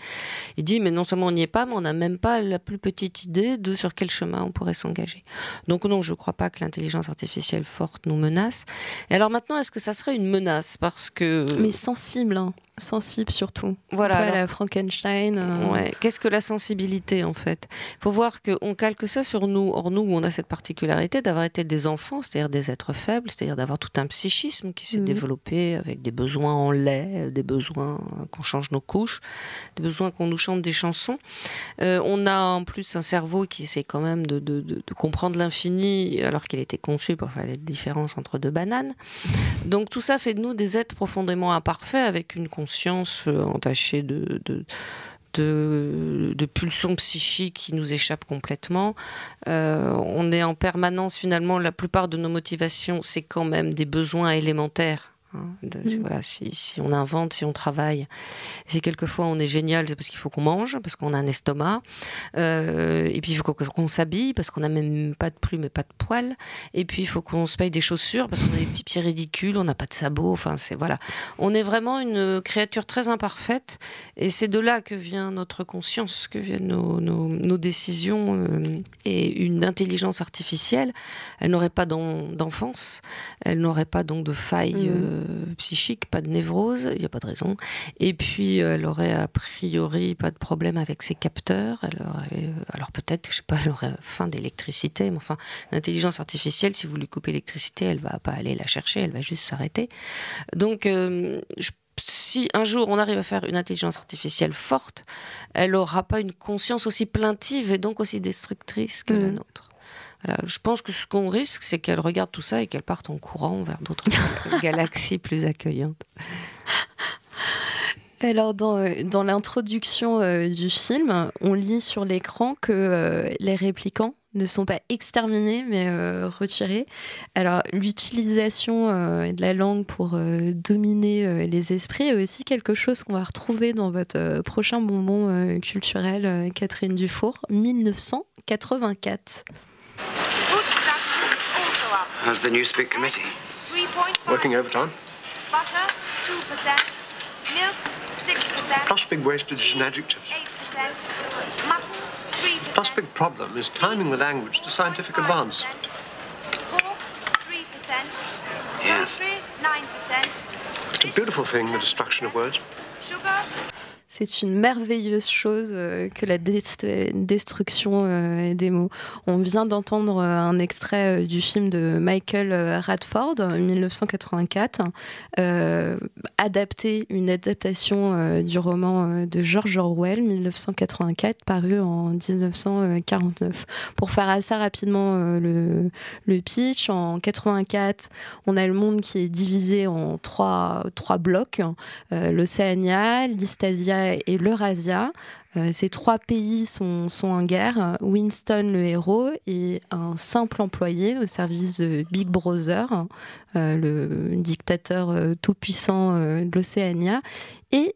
il dit, mais non seulement on n'y est pas, mais on n'a même pas la plus petite idée de sur quel chemin on pourrait s'engager. Donc non, je ne crois pas que l'intelligence artificielle forte nous menace. Et alors maintenant, est-ce que ça serait une menace Parce que... Mais sensible, hein. Sensible surtout. Voilà, alors- la Frankenstein. euh, Ouais. Qu'est-ce que la sensibilité en fait? Il faut voir qu'on calque ça sur nous. Or nous, on a cette particularité d'avoir été des enfants, c'est-à-dire des êtres faibles, c'est-à-dire d'avoir tout un psychisme qui s'est Mhm. développé avec des besoins en lait, des besoins qu'on change nos couches, des besoins qu'on nous chante des chansons. Euh, on a en plus un cerveau qui essaie quand même de, de- de- de comprendre l'infini alors qu'il était conçu pour faire la différence entre deux bananes. Donc tout ça fait de nous des êtres profondément imparfaits avec une conscience euh, entachée de, de pulsions psychiques qui nous échappent complètement. Euh, on est en permanence, finalement, la plupart de nos motivations, c'est quand même des besoins élémentaires. Hein, mm. voilà, si, si, on invente, si on travaille, si quelquefois on est génial, c'est parce qu'il faut qu'on mange, parce qu'on a un estomac, euh, et puis il faut qu'on s'habille, parce qu'on n'a même pas de plumes et pas de poils, et puis il faut qu'on se paye des chaussures, parce qu'on a des petits pieds ridicules, on n'a pas de sabots, enfin c'est voilà. On est vraiment une créature très imparfaite, et c'est de là que vient notre conscience, que viennent nos, nos, nos décisions, euh, et une intelligence artificielle, elle n'aurait pas d'enfance, elle n'aurait pas donc de failles. Mm. Euh, psychique, pas de névrose, il n'y a pas de raison. Et puis, elle aurait a priori pas de problème avec ses capteurs. Elle aurait, euh, alors peut-être, je sais pas, elle aurait faim d'électricité, mais enfin, l'intelligence artificielle, si vous lui coupez l'électricité, elle va pas aller la chercher, elle va juste s'arrêter. Donc, euh, si un jour on arrive à faire une intelligence artificielle forte, elle n'aura pas une conscience aussi plaintive et donc aussi destructrice que la mm. Nôtre je pense que ce qu'on risque, c'est qu'elle regarde tout ça et qu'elle parte en courant vers d'autres galaxies plus accueillantes. Alors, dans, euh, dans l'introduction euh, du film, on lit sur l'écran que euh, les réplicants ne sont pas exterminés, mais retirés. Alors, l'utilisation de la langue pour dominer les esprits est aussi quelque chose qu'on va retrouver dans votre prochain bonbon culturel, Catherine Dufour, 1984. How's the Newspeak committee? Working overtime. Butter, 2%. Milk, 6%. Plus big wastage and adjectives. 8%. Mustard, 3%. Plus big problem is timing the language to scientific advance. Pork, 3%. Yes. 9%. It's a beautiful thing, the destruction of words. Sugar, C'est une merveilleuse chose euh, que la destruction euh, des mots. On vient d'entendre euh, un extrait du film de Michael Radford, 1984, adapté, une adaptation du roman de George Orwell, 1984, paru en 1949. Pour faire assez rapidement le, pitch, en 84, on a le monde qui est divisé en trois, blocs, l'Océania, l'Istasia et l'Eurasia. Euh, ces trois pays sont, en guerre. Winston, le héros, est un simple employé au service de Big Brother, euh, le dictateur euh, tout-puissant de l'Océania. Et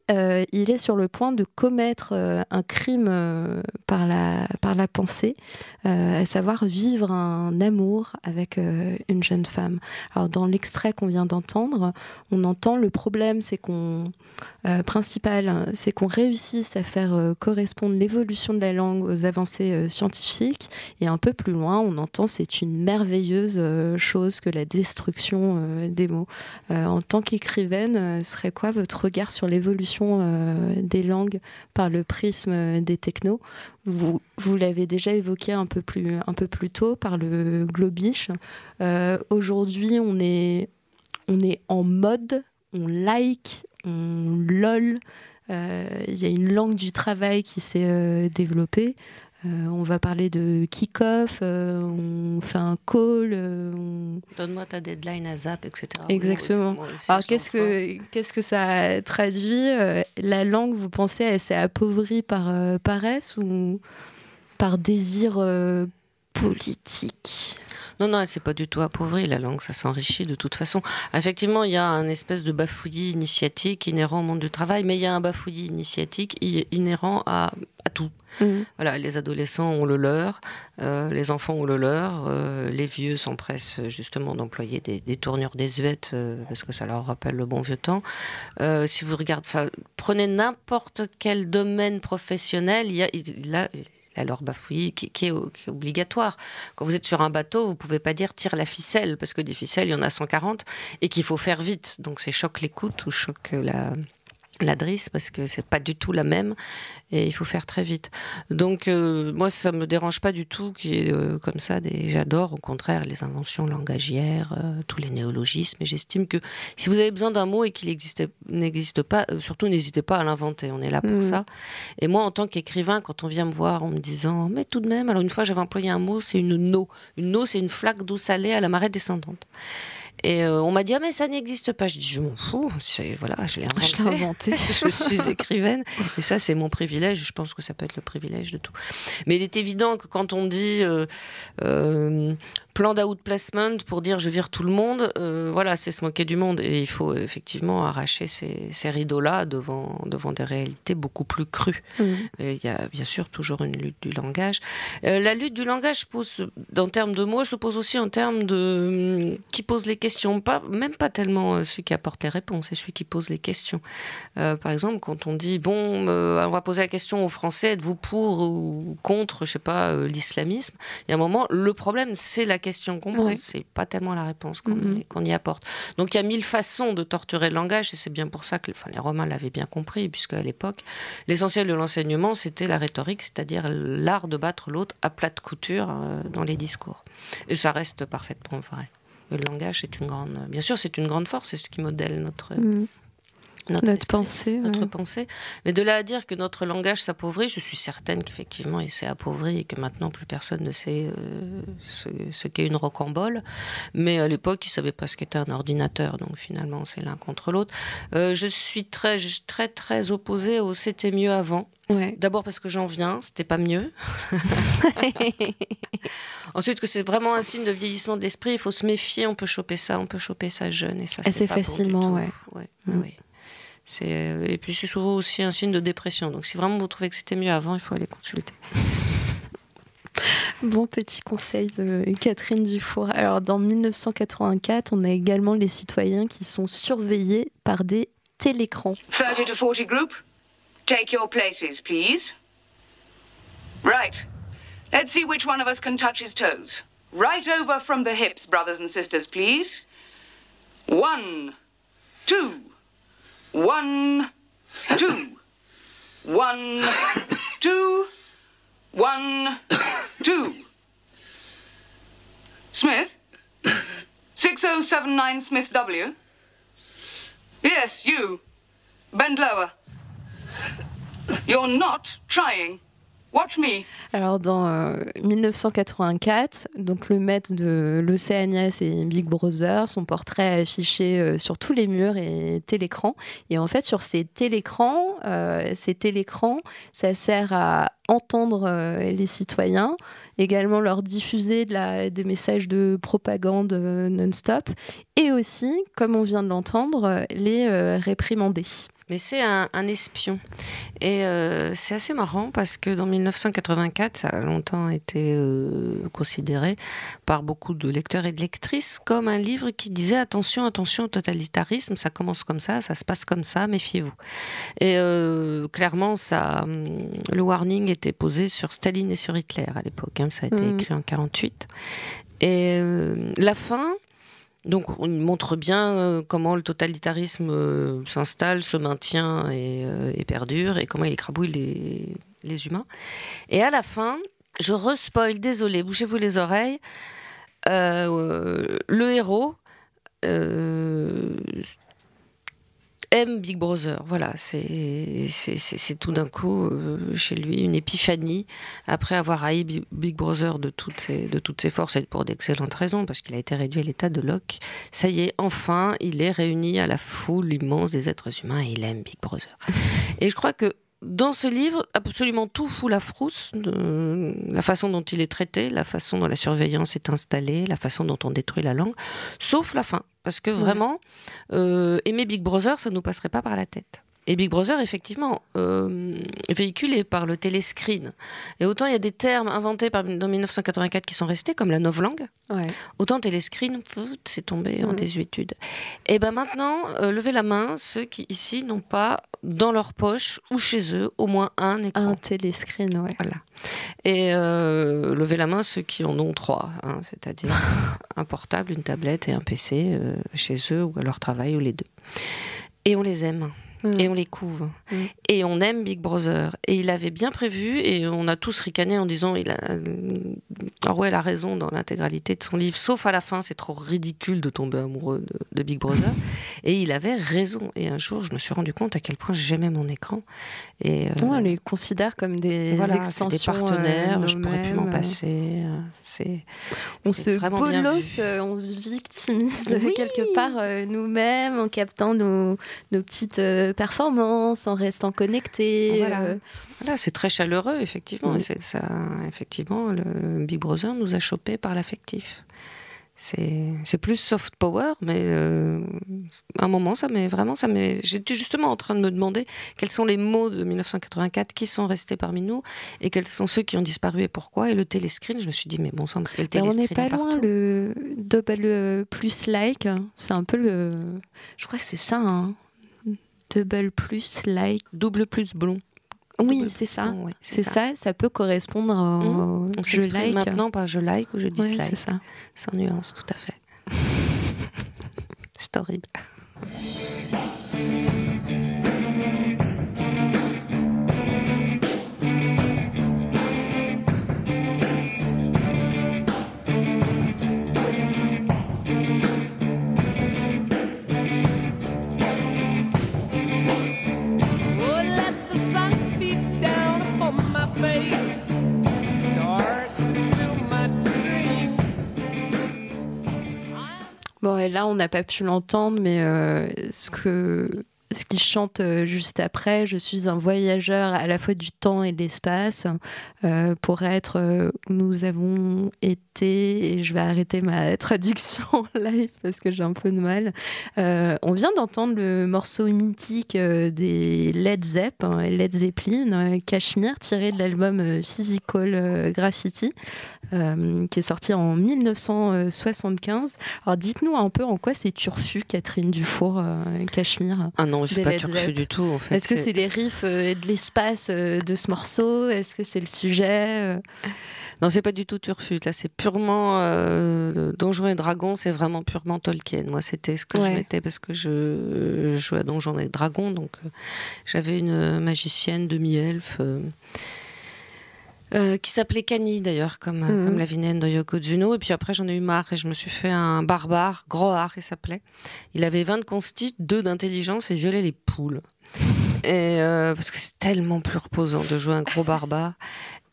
il est sur le point de commettre un crime par, la, par la pensée, à savoir vivre un amour avec une jeune femme. Alors dans l'extrait qu'on vient d'entendre, on entend le problème, principal, c'est qu'on réussisse à faire correspondre l'évolution de la langue aux avancées euh, scientifiques. Et un peu plus loin, on entend c'est une merveilleuse euh, chose que la destruction euh, des mots. en tant qu'écrivaine, serait quoi votre regard sur l'évolution des langues par le prisme des technos? Vous, l'avez déjà évoqué un peu plus, un peu plus tôt par le globish. Aujourd'hui, on est, on est en mode, on like, on lol, il y a une langue du travail qui s'est euh, développée. Euh, on va parler de kick-off, on fait un call. Donne-moi ta deadline à Zap, etc. Exactement. Alors qu'est-ce que, qu'est-ce que ça traduit La langue, vous pensez, elle s'est appauvrie par paresse ou par désir politique? Non, non, elle s'est pas du tout appauvrie, la langue, ça s'enrichit de toute façon. Effectivement, il y a un espèce de bafouillis initiatique inhérent au monde du travail, mais il y a un bafouillis initiatique inhérent à, tout. Mhm. Voilà, les adolescents ont le leur, euh, les enfants ont le leur, euh, les vieux s'empressent justement d'employer des, tournures désuètes euh, parce que ça leur rappelle le bon vieux temps. si vous regardez, prenez n'importe quel domaine professionnel, il y a, là, alors bafouillis qui, qui, est, obligatoire. Quand vous êtes sur un bateau, vous pouvez pas dire tire la ficelle, parce que des ficelles, il y en a 140, et qu'il faut faire vite. Donc c'est choc l'écoute ou choc la, la drisse parce que c'est pas du tout la même et il faut faire très vite. Donc euh, moi ça me dérange pas du tout qui est euh, comme ça. J'adore au contraire les inventions langagières, euh, tous les néologismes. Et j'estime que si vous avez besoin d'un mot et qu'il n'existe pas, surtout n'hésitez pas à l'inventer. On est là pour mmh. ça. Et moi en tant qu'écrivain, quand on vient me voir en me disant mais tout de même, alors une fois j'avais employé un mot, c'est une no. Une no c'est une flaque d'eau salée à la marée descendante. Et euh, on m'a dit, ah, mais ça n'existe pas. Je dis, je m'en fous, voilà, je l'ai inventé. Je l'ai inventé. je suis écrivaine. Et ça, c'est mon privilège. Je pense que ça peut être le privilège de tout. Mais il est évident que quand on dit euh, euh, plan d'outplacement pour dire je vire tout le monde, euh, voilà, c'est se moquer du monde. Et il faut effectivement arracher ces, ces rideaux-là devant, devant des réalités beaucoup plus crues. Et Il y a bien sûr toujours une lutte du langage. Euh, la lutte du langage se pose, en termes de mots, se pose aussi en termes de qui pose les questions. Pas, même pas tellement euh, celui qui apporte les réponses, c'est celui qui pose les questions. Euh, par exemple, quand on dit bon, euh, on va poser la question aux Français, êtes-vous pour ou contre, je sais pas, euh, l'islamisme? Il y a un moment, le problème, c'est la question qu'on pose, Ouais. c'est pas tellement la réponse qu'on Mhm. y- qu'on y apporte. Donc il y a mille façons de torturer le langage, et c'est bien pour ça que enfin, les Romains l'avaient bien compris, puisque à l'époque, l'essentiel de l'enseignement, c'était la rhétorique, c'est-à-dire l'art de battre l'autre à plate couture dans les discours. Et ça reste parfaitement vrai. Le langage, c'est une grande. Bien sûr, c'est une grande force, c'est ce qui modèle notre, Mhm. Notre, Notre esprit, pensée, notre ouais. pensée. Mais de là à dire que notre langage s'appauvrit, je suis certaine qu'effectivement il s'est appauvri et que maintenant plus personne ne sait euh, ce, ce qu'est une rocambole. Mais à l'époque, ils ne savaient pas ce qu'était un ordinateur, donc finalement c'est l'un contre l'autre. Euh, je suis très, très, très opposée au c'était mieux avant. Ouais. D'abord parce que j'en viens, c'était pas mieux. Ensuite, que c'est vraiment un signe de vieillissement de l'esprit, il faut se méfier, on peut choper ça, on peut choper ça jeune, et ça, Assez c'est bon du facilement, tout. ouais. Ouais, Mm. oui. C'est, euh, et puis c'est souvent aussi un signe de dépression. Donc si vraiment vous trouvez que c'était mieux avant, il faut aller consulter. Bon petit conseil de Catherine Dufour. Alors dans 1984, on a également les citoyens qui sont surveillés par des télécrans. 30 to 40 group, take your places, please. Right. Let's see which one of us can touch his toes. Right over from the hips, brothers and sisters, please. One, two, one, two, one, two, one, two. Smith? 6079 Smith W? Yes, you. Bend lower. You're not trying. Alors dans euh, 1984, donc le maître de l'Océania, c'est Big Brother, son portrait est affiché euh, sur tous les murs et télécrans. Et en fait, sur ces télécrans, euh, ces télécrans, ça sert à entendre euh, les citoyens, également leur diffuser de des messages de propagande euh, non-stop, et aussi, comme on vient de l'entendre, euh, les euh, réprimander. Mais c'est un, un espion. Et euh, c'est assez marrant parce que dans 1984, ça a longtemps été euh, considéré par beaucoup de lecteurs et de lectrices comme un livre qui disait attention, attention au totalitarisme, ça commence comme ça, ça se passe comme ça, méfiez-vous. Et euh, clairement, ça, hum, le warning était posé sur Staline et sur Hitler à l'époque. hein, ça a été Mhm. écrit en 48. Et la fin, donc on montre bien euh, comment le totalitarisme euh, s'installe, se maintient et, euh, et perdure, et comment il écrabouille les, humains. Et à la fin, je respoil, désolé, bouchez-vous les oreilles, le héros aime Big Brother. Voilà, c'est tout d'un coup euh, chez lui une épiphanie après avoir haï Bi- Big Brother de toutes ses, de toutes ses forces et pour d'excellentes raisons, parce qu'il a été réduit à l'état de Locke. Ça y est, enfin, il est réuni à la foule immense des êtres humains et il aime Big Brother. Et je crois que dans ce livre, absolument tout fout la frousse, de la façon dont il est traité, la façon dont la surveillance est installée, la façon dont on détruit la langue, sauf la fin. Parce que vraiment, euh, aimer Big Brother, ça ne nous passerait pas par la tête. Et Big Brother, effectivement, euh, véhiculé par le téléscreen. Et autant il y a des termes inventés par, dans 1984 qui sont restés, comme la novlangue, Ouais. autant téléscreen, c'est tombé en désuétude. Et ben maintenant, euh, levez la main ceux qui ici n'ont pas dans leur poche ou chez eux au moins un écran. Un téléscreen, ouais. Voilà. Et euh, levez la main ceux qui en ont trois, hein, c'est-à-dire un portable, une tablette et un PC euh, chez eux ou à leur travail ou les deux. Et on les aime. Mm. Et on les couve. Mm. Et on aime Big Brother. Et il avait bien prévu, et on a tous ricané en disant il a, Orwell a raison dans l'intégralité de son livre, sauf à la fin, c'est trop ridicule de tomber amoureux de, de Big Brother. et il avait raison. Et un jour, je me suis rendu compte à quel point j'aimais mon écran. Et, euh, on les considère comme des voilà, extensions. des partenaires, euh, je pourrais plus m'en passer. euh, C'est On se bolosse, euh, on se victimise euh, Oui. quelque part euh, nous-mêmes en captant nos, nos petites performances, en restant connectés. Voilà. euh. Voilà, c'est très chaleureux, effectivement. Oui. Et ça, effectivement, le Big Brother nous a chopé par l'affectif. C'est plus soft power, mais euh, à un moment, ça m'est vraiment, ça. J'étais justement en train de me demander quels sont les mots de 1984 qui sont restés parmi nous et quels sont ceux qui ont disparu et pourquoi. Et le téléscreen, je me suis dit, mais bon sang, parce que le Ben, on téléscreen n'est pas loin, le double plus like, hein. c'est un peu le. Je crois que c'est ça, hein. Double plus like. Double plus blond. Oui, c'est ça. blond, c'est ça. ça, peut correspondre au On je like. maintenant par je like ou je Ouais, dislike. c'est ça. Sans nuance, tout à fait. c'est horrible. Bon, et là, on n'a pas pu l'entendre, mais euh, ce que ce qu'il chante euh, juste après, je suis un voyageur à la fois du temps et de l'espace, euh, pour être euh, nous avons été, et je vais arrêter ma traduction live parce que j'ai un peu de mal. Euh, on vient d'entendre le morceau mythique des Led Zepp, hein, Led Zeppelin, Cashmere, tiré de l'album Physical Graffiti, qui est sorti en 1975. Alors dites-nous un peu en quoi c'est turfu, Catherine Dufour, Cachemire? Ah non, pas Zepp. du tout, en fait, Est-ce que c'est- les riffs euh, de l'espace euh, de ce morceau? Est-ce que c'est le sujet euh? Non, c'est pas du tout Turfu. Là, c'est purement euh, Donjons et Dragons. C'est vraiment purement Tolkien. Moi, c'était ce que je mettais parce que je, je jouais à Donjons et Dragons. Donc, euh, j'avais une magicienne demi-elfe. euh, euh, qui s'appelait Kani d'ailleurs, comme, Mhm. comme la vilaine de Yokozuna. Et puis après, j'en ai eu marre et je me suis fait un barbare, Grohar, il s'appelait. Il avait 20 de consti, 2 d'intelligence et violait les poules. Et, euh, parce que c'est tellement plus reposant de jouer un gros barbare.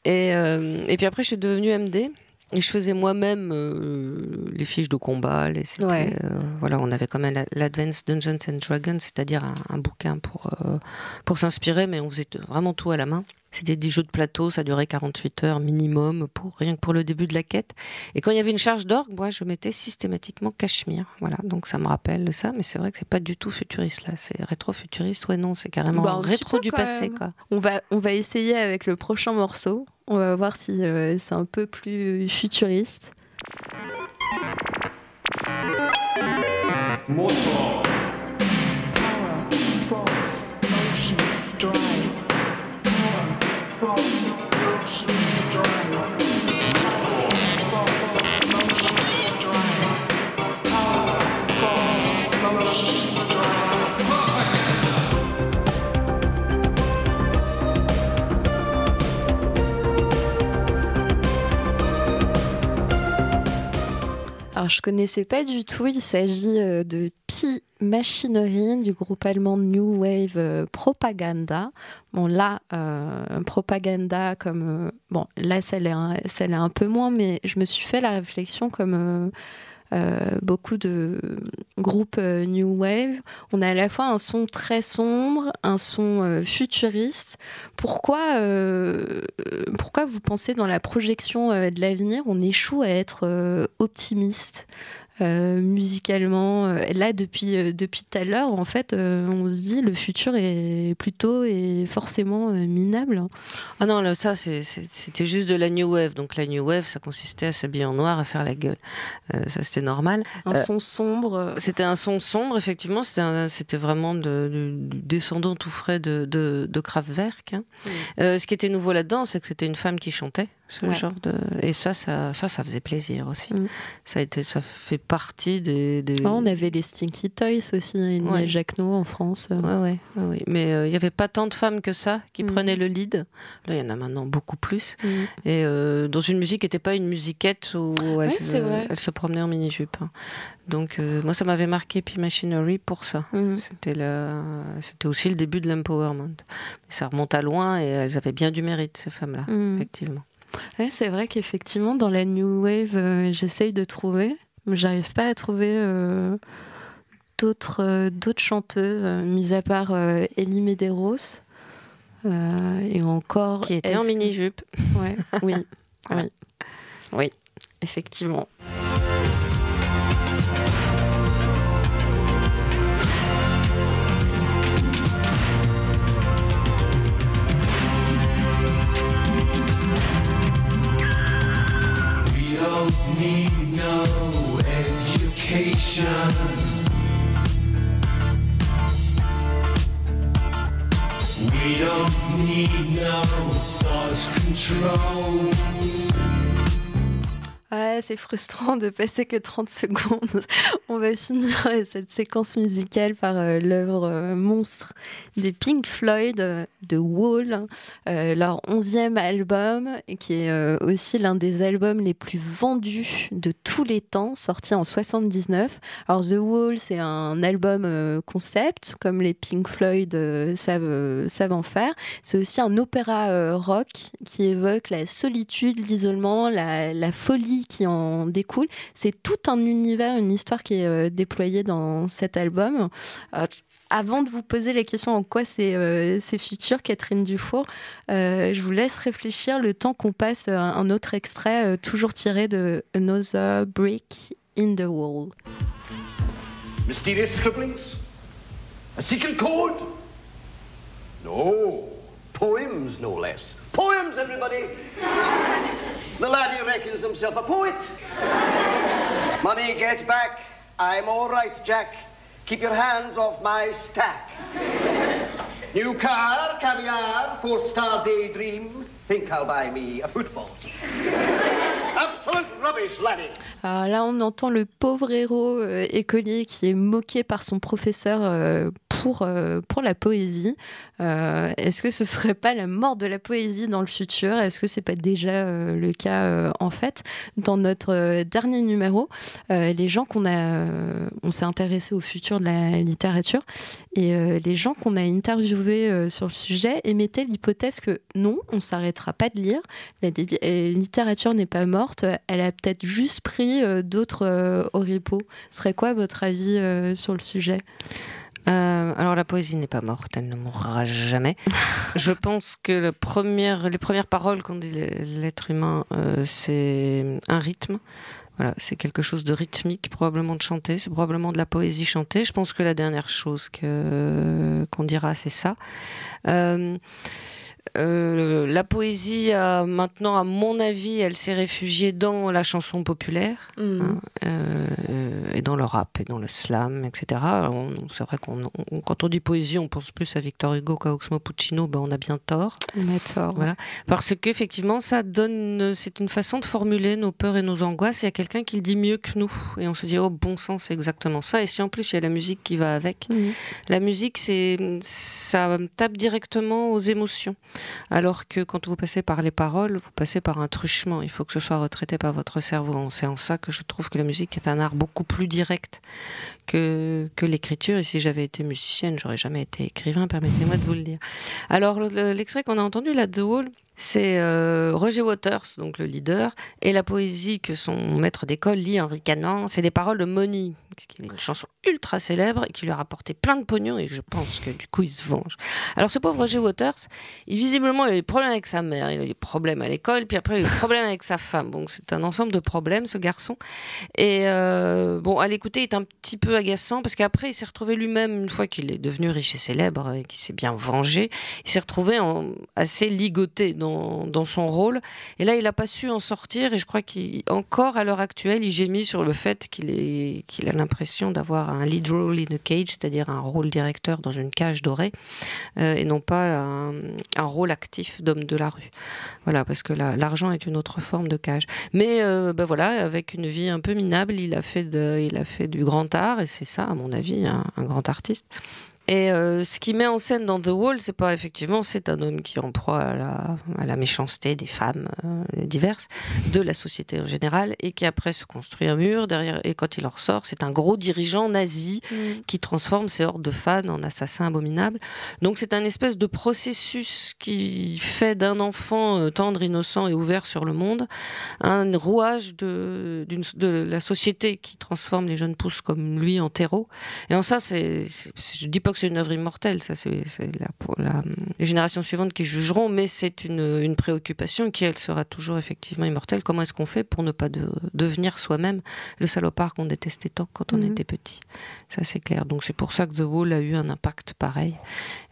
Et, euh, et puis après, je suis devenue MD. Et je faisais moi-même euh, les fiches de combat. Les, Ouais. euh, voilà, on avait quand même la- l'Advanced Dungeons and Dragons, c'est-à-dire un, un bouquin pour, euh, pour s'inspirer, mais on faisait vraiment tout à la main. C'était des jeux de plateau, ça durait 48 heures minimum, pour, rien que pour le début de la quête. Et quand il y avait une charge d'orgue, moi, je mettais systématiquement Cachemire. Voilà, donc ça me rappelle ça, mais c'est vrai que c'est pas du tout futuriste là. C'est rétro-futuriste, ouais, non, c'est carrément Bah, rétro du passé, quoi. On va, on va essayer avec le prochain morceau. On va voir si euh, c'est un peu plus futuriste. Force, motion, drive. Power, force, Alors, je connaissais pas du tout. Il s'agit euh, de Pi Machinery du groupe allemand New Wave euh, Propaganda. Bon, là, euh, Propaganda, comme. bon, là, ça l'est un, un peu moins, mais je me suis fait la réflexion comme. Beaucoup de groupes euh, New Wave. On a à la fois un son très sombre, un son euh, futuriste. Pourquoi, euh, pourquoi vous pensez dans la projection euh, de l'avenir, on échoue à être euh, optimiste? euh, musicalement Euh, Là, depuis, euh, depuis tout à l'heure, en fait, euh, on se dit le futur est plutôt et forcément euh, minable. Ah non, là, ça, c'était juste de la New Wave. Donc la New Wave, ça consistait à s'habiller en noir, à faire la gueule. Euh, ça, c'était normal. Un Euh, son sombre. C'était un son sombre, effectivement. C'était vraiment de, de- du descendant tout frais de, de, de Kraftwerk. hein. Euh, ce qui était nouveau là-dedans, c'est que c'était une femme qui chantait. Ce Ouais. genre de... Et ça, ça, ça, ça faisait plaisir aussi. Mm. Ça, a été, ça fait partie des. des- Ah, on avait les Stinky Toys aussi, a Ouais. Jacques No en France. Ouais, ouais. Mais euh, il n'y avait pas tant de femmes que ça qui Mm. prenaient le lead. Là, il y en a maintenant beaucoup plus. Mm. Et euh, dans une musique qui n'était pas une musiquette où elle, se- elle promenait en mini-jupe. hein. Donc, euh, moi, ça m'avait marqué P Machinery pour ça. C'était la- C'était aussi le début de l'empowerment. Ça remonte à loin et elles avaient bien du mérite, ces femmes-là, Mm. effectivement. Ouais, c'est vrai qu'effectivement, dans la New Wave, euh, j'essaye de trouver, mais j'arrive pas à trouver euh, d'autres euh, d'autres chanteuses, mis à part Ellie Medeiros. et encore. Qui était en mini-jupe. Ouais, oui, oui, oui, effectivement. Don't need no education. We don't need no thought control. Ouais, c'est frustrant de passer que 30 secondes. On va finir cette séquence musicale par euh, l'œuvre euh, monstre des Pink Floyd, euh, de Wall, euh, leur onzième album, qui est euh, aussi l'un des albums les plus vendus de tous les temps, sorti en 79. Alors The Wall, c'est un album euh, concept, comme les Pink Floyd euh, savent, euh, en faire. C'est aussi un opéra euh, rock qui évoque la solitude, l'isolement, la folie qui en découle. C'est tout un univers, une histoire qui est euh, déployée dans cet album. Euh, avant de vous poser la question en quoi c'est euh, futur, Catherine Dufour, je vous laisse réfléchir le temps qu'on passe euh, un autre extrait, toujours tiré de Another Brick in the Wall. Mysterious scribblings? A secret code? No. Poems, no less. Poems, everybody! the laddie reckons himself a poet. Money, get back. I'm all right, Jack. Keep your hands off my stack. New car, caviar, four-star daydream. Think I'll buy me a football. Absolute rubbish, laddie. Alors là, on entend le pauvre héros euh, écolier qui est moqué par son professeur euh, pour, euh, pour la poésie. Euh, Est-ce que ce serait pas la mort de la poésie dans le futur? Est-ce que c'est pas déjà euh, le cas en fait? Dans notre dernier numéro, les gens qu'on a, on s'est intéressé au futur de la littérature et les gens qu'on a interviewés sur le sujet émettaient l'hypothèse que non, on s'arrêtera pas de lire. La li- littérature n'est pas morte, elle a peut-être juste pris d'autres euh, oripeaux. Ce serait quoi votre avis sur le sujet? Euh, alors la poésie n'est pas morte, elle ne mourra jamais. Je pense que la première, les premières paroles qu'ont dit l'être humain, euh, c'est un rythme. Voilà, c'est quelque chose de rythmique, probablement de chanter, c'est probablement de la poésie chantée. Je pense que la dernière chose qu'on dira, c'est ça. Euh, euh, la poésie, a, maintenant, à mon avis, elle s'est réfugiée dans la chanson populaire Mm. hein, euh, et dans le rap et dans le slam, etc. C'est vrai qu'on, on- quand on dit poésie, on pense plus à Victor Hugo qu'à Oxmo Puccino. Ben, on a bien tort. On a tort. Voilà. Parce qu'effectivement, ça donne, c'est une façon de formuler nos peurs et nos angoisses. Il y a quelqu'un qui le dit mieux que nous. Et on se dit, oh, bon sang, c'est exactement ça. Et si en plus il y a la musique qui va avec, Mhm. la musique, c'est, ça tape directement aux émotions. Alors que quand vous passez par les paroles, vous passez par un truchement. Il faut que ce soit retraité par votre cerveau. C'est en ça que je trouve que la musique est un art beaucoup plus direct que, l'écriture. Et si j'avais été musicienne, j'aurais jamais été écrivain, permettez-moi de vous le dire. Alors, le- le- l'extrait qu'on a entendu là de The Wall, c'est euh, Roger Waters, donc le leader, et la poésie que son maître d'école lit en ricanant. C'est des paroles de Money, qui est une chanson ultra célèbre et qui lui a rapporté plein de pognon, et je pense que du coup, il se venge. Alors, ce pauvre Roger Waters, il, visiblement, il a eu des problèmes avec sa mère, il a eu des problèmes à l'école, puis après, il a eu des problèmes avec sa femme. Donc, c'est un ensemble de problèmes, ce garçon. Et euh, bon, à l'écouter, il est un petit peu agaçant parce qu'après, il s'est retrouvé lui-même, une fois qu'il est devenu riche et célèbre et qu'il s'est bien vengé, il s'est retrouvé assez ligoté dans dans, son rôle. Et là, il n'a pas su en sortir. Et je crois qu'encore à l'heure actuelle, il gémit sur le fait qu'il qu'il a l'impression d'avoir un lead role in a cage, c'est-à-dire un rôle directeur dans une cage dorée, euh, et non pas un, rôle actif d'homme de la rue. Voilà, parce que la- l'argent est une autre forme de cage. Mais euh, ben voilà, avec une vie un peu minable, il a fait, il a fait du grand art, c'est ça, à mon avis, un, un grand artiste. Et euh, ce qui met en scène dans The Wall, c'est pas effectivement, c'est un homme qui est en proie à la, à la méchanceté des femmes euh, diverses, de la société en général, et qui après se construit un mur derrière. Et quand il en ressort, c'est un gros dirigeant nazi qui transforme ses hordes de fans en assassins abominables. Donc c'est un espèce de processus qui fait d'un enfant euh, tendre, innocent et ouvert sur le monde un rouage de, la société qui transforme les jeunes pousses comme lui en terreau. Et en ça, c'est, c'est- je dis pas que c'est une œuvre immortelle, ça c'est, la- pour la- les générations suivantes qui jugeront, mais c'est une, une préoccupation qui, elle, sera toujours effectivement immortelle. Comment est-ce qu'on fait pour ne pas de- devenir soi-même le salopard qu'on détestait tant quand on Mhm. était petit? Ça c'est clair. Donc c'est pour ça que The Wall a eu un impact pareil.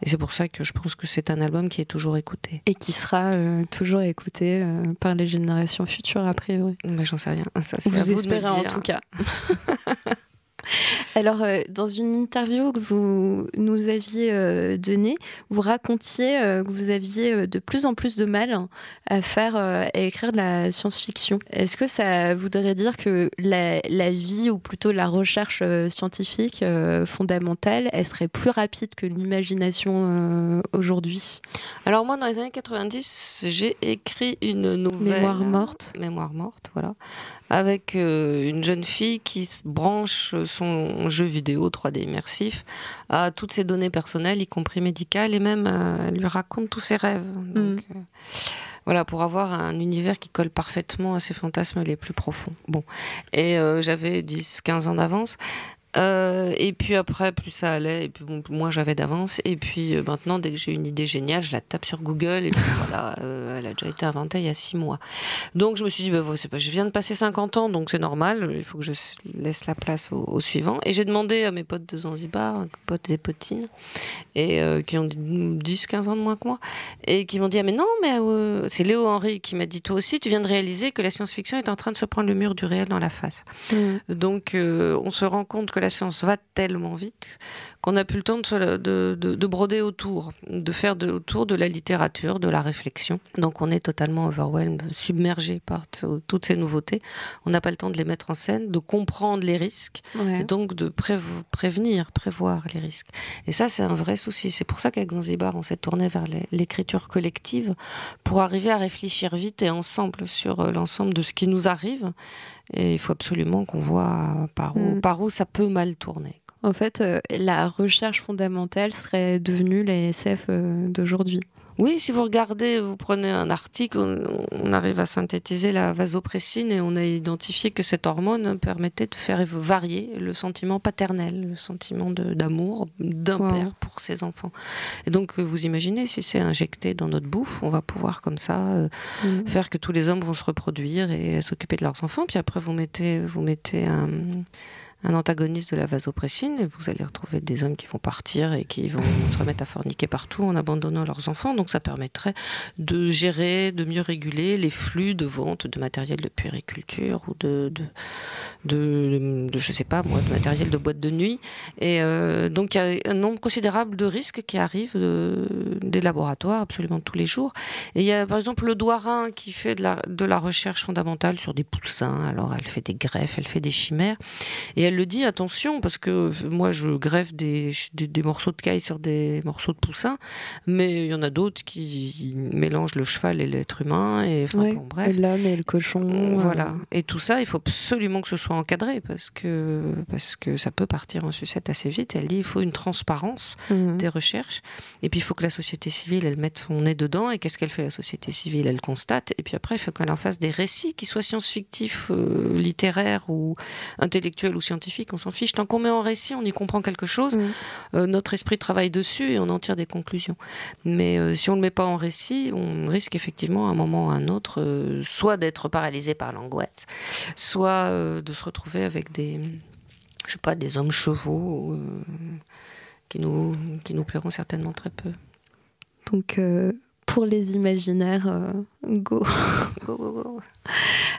Et c'est pour ça que je pense que c'est un album qui est toujours écouté. Et qui sera euh, toujours écouté euh, par les générations futures, a priori. Mais j'en sais rien. Ça, Vous vous espérez en tout cas. Alors, euh, dans une interview que vous nous aviez euh, donnée, vous racontiez euh, que vous aviez de plus en plus de mal à faire, euh, à écrire de la science-fiction. Est-ce que ça voudrait dire que la, la vie, ou plutôt la recherche scientifique fondamentale, elle serait plus rapide que l'imagination aujourd'hui? Alors moi, dans les années 90, j'ai écrit une nouvelle... Mémoire morte. Mémoire morte, voilà. Avec euh, une jeune fille qui branche son jeu vidéo 3D immersif à toutes ses données personnelles, y compris médicales, et même euh, elle lui raconte tous ses rêves. Donc, euh, voilà, pour avoir un univers qui colle parfaitement à ses fantasmes les plus profonds. Bon. Et euh, j'avais 10-15 ans d'avance. Euh, et puis après, plus ça allait, et puis bon, moins j'avais d'avance. Et puis euh, maintenant, dès que j'ai une idée géniale, je la tape sur Google, et puis voilà, euh, elle a déjà été inventée il y a six mois. Donc je me suis dit, bah, pas, je viens de passer 50 ans, donc c'est normal, il faut que je laisse la place au, au suivant. Et j'ai demandé à mes potes de Zanzibar, potes et potines, et qui ont 10-15 ans de moins que moi, et qui m'ont dit, ah mais non, mais c'est Léo Henry qui m'a dit, toi aussi, tu viens de réaliser que la science-fiction est en train de se prendre le mur du réel dans la face. Donc, euh, on se rend compte que la science va tellement vite qu'on n'a plus le temps de, se- de- de- de broder autour, de faire autour de la littérature, de la réflexion. Donc, on est totalement overwhelmed, submergé par toutes ces nouveautés. On n'a pas le temps de les mettre en scène, de comprendre les risques, Ouais. et donc de prév- prévenir, prévoir les risques. Et ça, c'est un vrai souci. C'est pour ça qu'avec Zanzibar, on s'est tourné vers l'écriture collective pour arriver à réfléchir vite et ensemble sur euh, l'ensemble de ce qui nous arrive. Et il faut absolument qu'on voit par où, Mm. par où ça peut mal tourner. En fait, euh, la recherche fondamentale serait devenue la SF euh, d'aujourd'hui. Oui, si vous regardez, vous prenez un article, on, on arrive à synthétiser la vasopressine et on a identifié que cette hormone permettait de faire varier le sentiment paternel, le sentiment d'amour d'un Wow. père pour ses enfants. Et donc, euh, vous imaginez, si c'est injecté dans notre bouffe, on va pouvoir comme ça euh, Mm. faire que tous les hommes vont se reproduire et s'occuper de leurs enfants. Puis après, vous mettez, vous mettez un, un antagoniste de la vasopressine et vous allez retrouver des hommes qui vont partir et qui vont se remettre à forniquer partout en abandonnant leurs enfants. Donc ça permettrait de gérer, de mieux réguler les flux de vente de matériel de puériculture ou de, de, de, de, je sais pas moi, de matériel de boîte de nuit. Et euh, donc il y a un nombre considérable de risques qui arrivent de- des laboratoires absolument tous les jours. Et il y a par exemple le Douarin qui fait de la, de la recherche fondamentale sur des poussins. Alors elle fait des greffes, elle fait des chimères. Et elle le dit, attention, parce que moi je greffe des, des, des morceaux de caille sur des morceaux de poussins, mais il y en a d'autres qui mélangent le cheval et l'être humain. Et enfin, Ouais, bon, bref. L'homme et le cochon. euh, Voilà. Et tout ça, il faut absolument que ce soit encadré parce que, parce que ça peut partir en sucette assez vite. Elle dit il faut une transparence Mhm. des recherches. Et puis il faut que la société civile, elle mette son nez dedans. Et qu'est-ce qu'elle fait, la société civile? Elle constate. Et puis après, il faut qu'elle en fasse des récits qui soient science-fictifs, euh, littéraires ou intellectuels ou scientifiques. On s'en fiche. Tant qu'on met en récit, on y comprend quelque chose. Euh, notre esprit travaille dessus et on en tire des conclusions. Mais euh, si on ne le met pas en récit, on risque effectivement à un moment ou à un autre, euh, soit d'être paralysé par l'angoisse, soit de se retrouver avec des, je sais pas, des hommes chevaux qui nous, qui nous plairont certainement très peu. Donc, pour les imaginaires, go. go, go, go.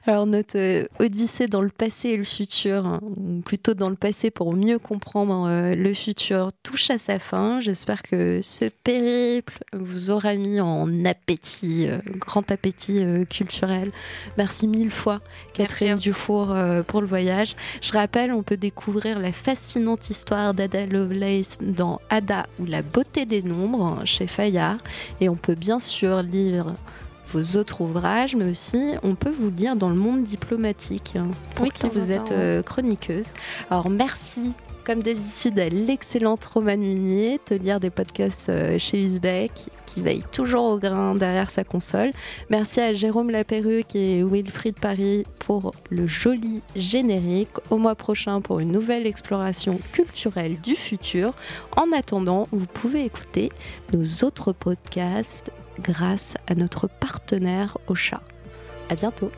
Alors notre euh, odyssée dans le passé et le futur, hein, ou plutôt dans le passé pour mieux comprendre euh, le futur, touche à sa fin. J'espère que ce périple vous aura mis en appétit, euh, grand appétit culturel. Merci mille fois Catherine Dufour pour le voyage. Je rappelle, on peut découvrir la fascinante histoire d'Ada Lovelace dans Ada ou la beauté des nombres hein, chez Fayard. Et on peut bien sûr lire vos autres ouvrages, mais aussi on peut vous lire dans le monde diplomatique, hein, pour Oui, qui vous êtes euh, chroniqueuse. Alors merci comme d'habitude à l'excellente Romane Munier, te lire des podcasts euh, chez Uzbek, qui veille toujours au grain derrière sa console. Merci à Jérôme Laperruque et Wilfried Paris pour le joli générique. Au mois prochain pour une nouvelle exploration culturelle du futur. En attendant, vous pouvez écouter nos autres podcasts grâce à notre partenaire Ocha. À bientôt.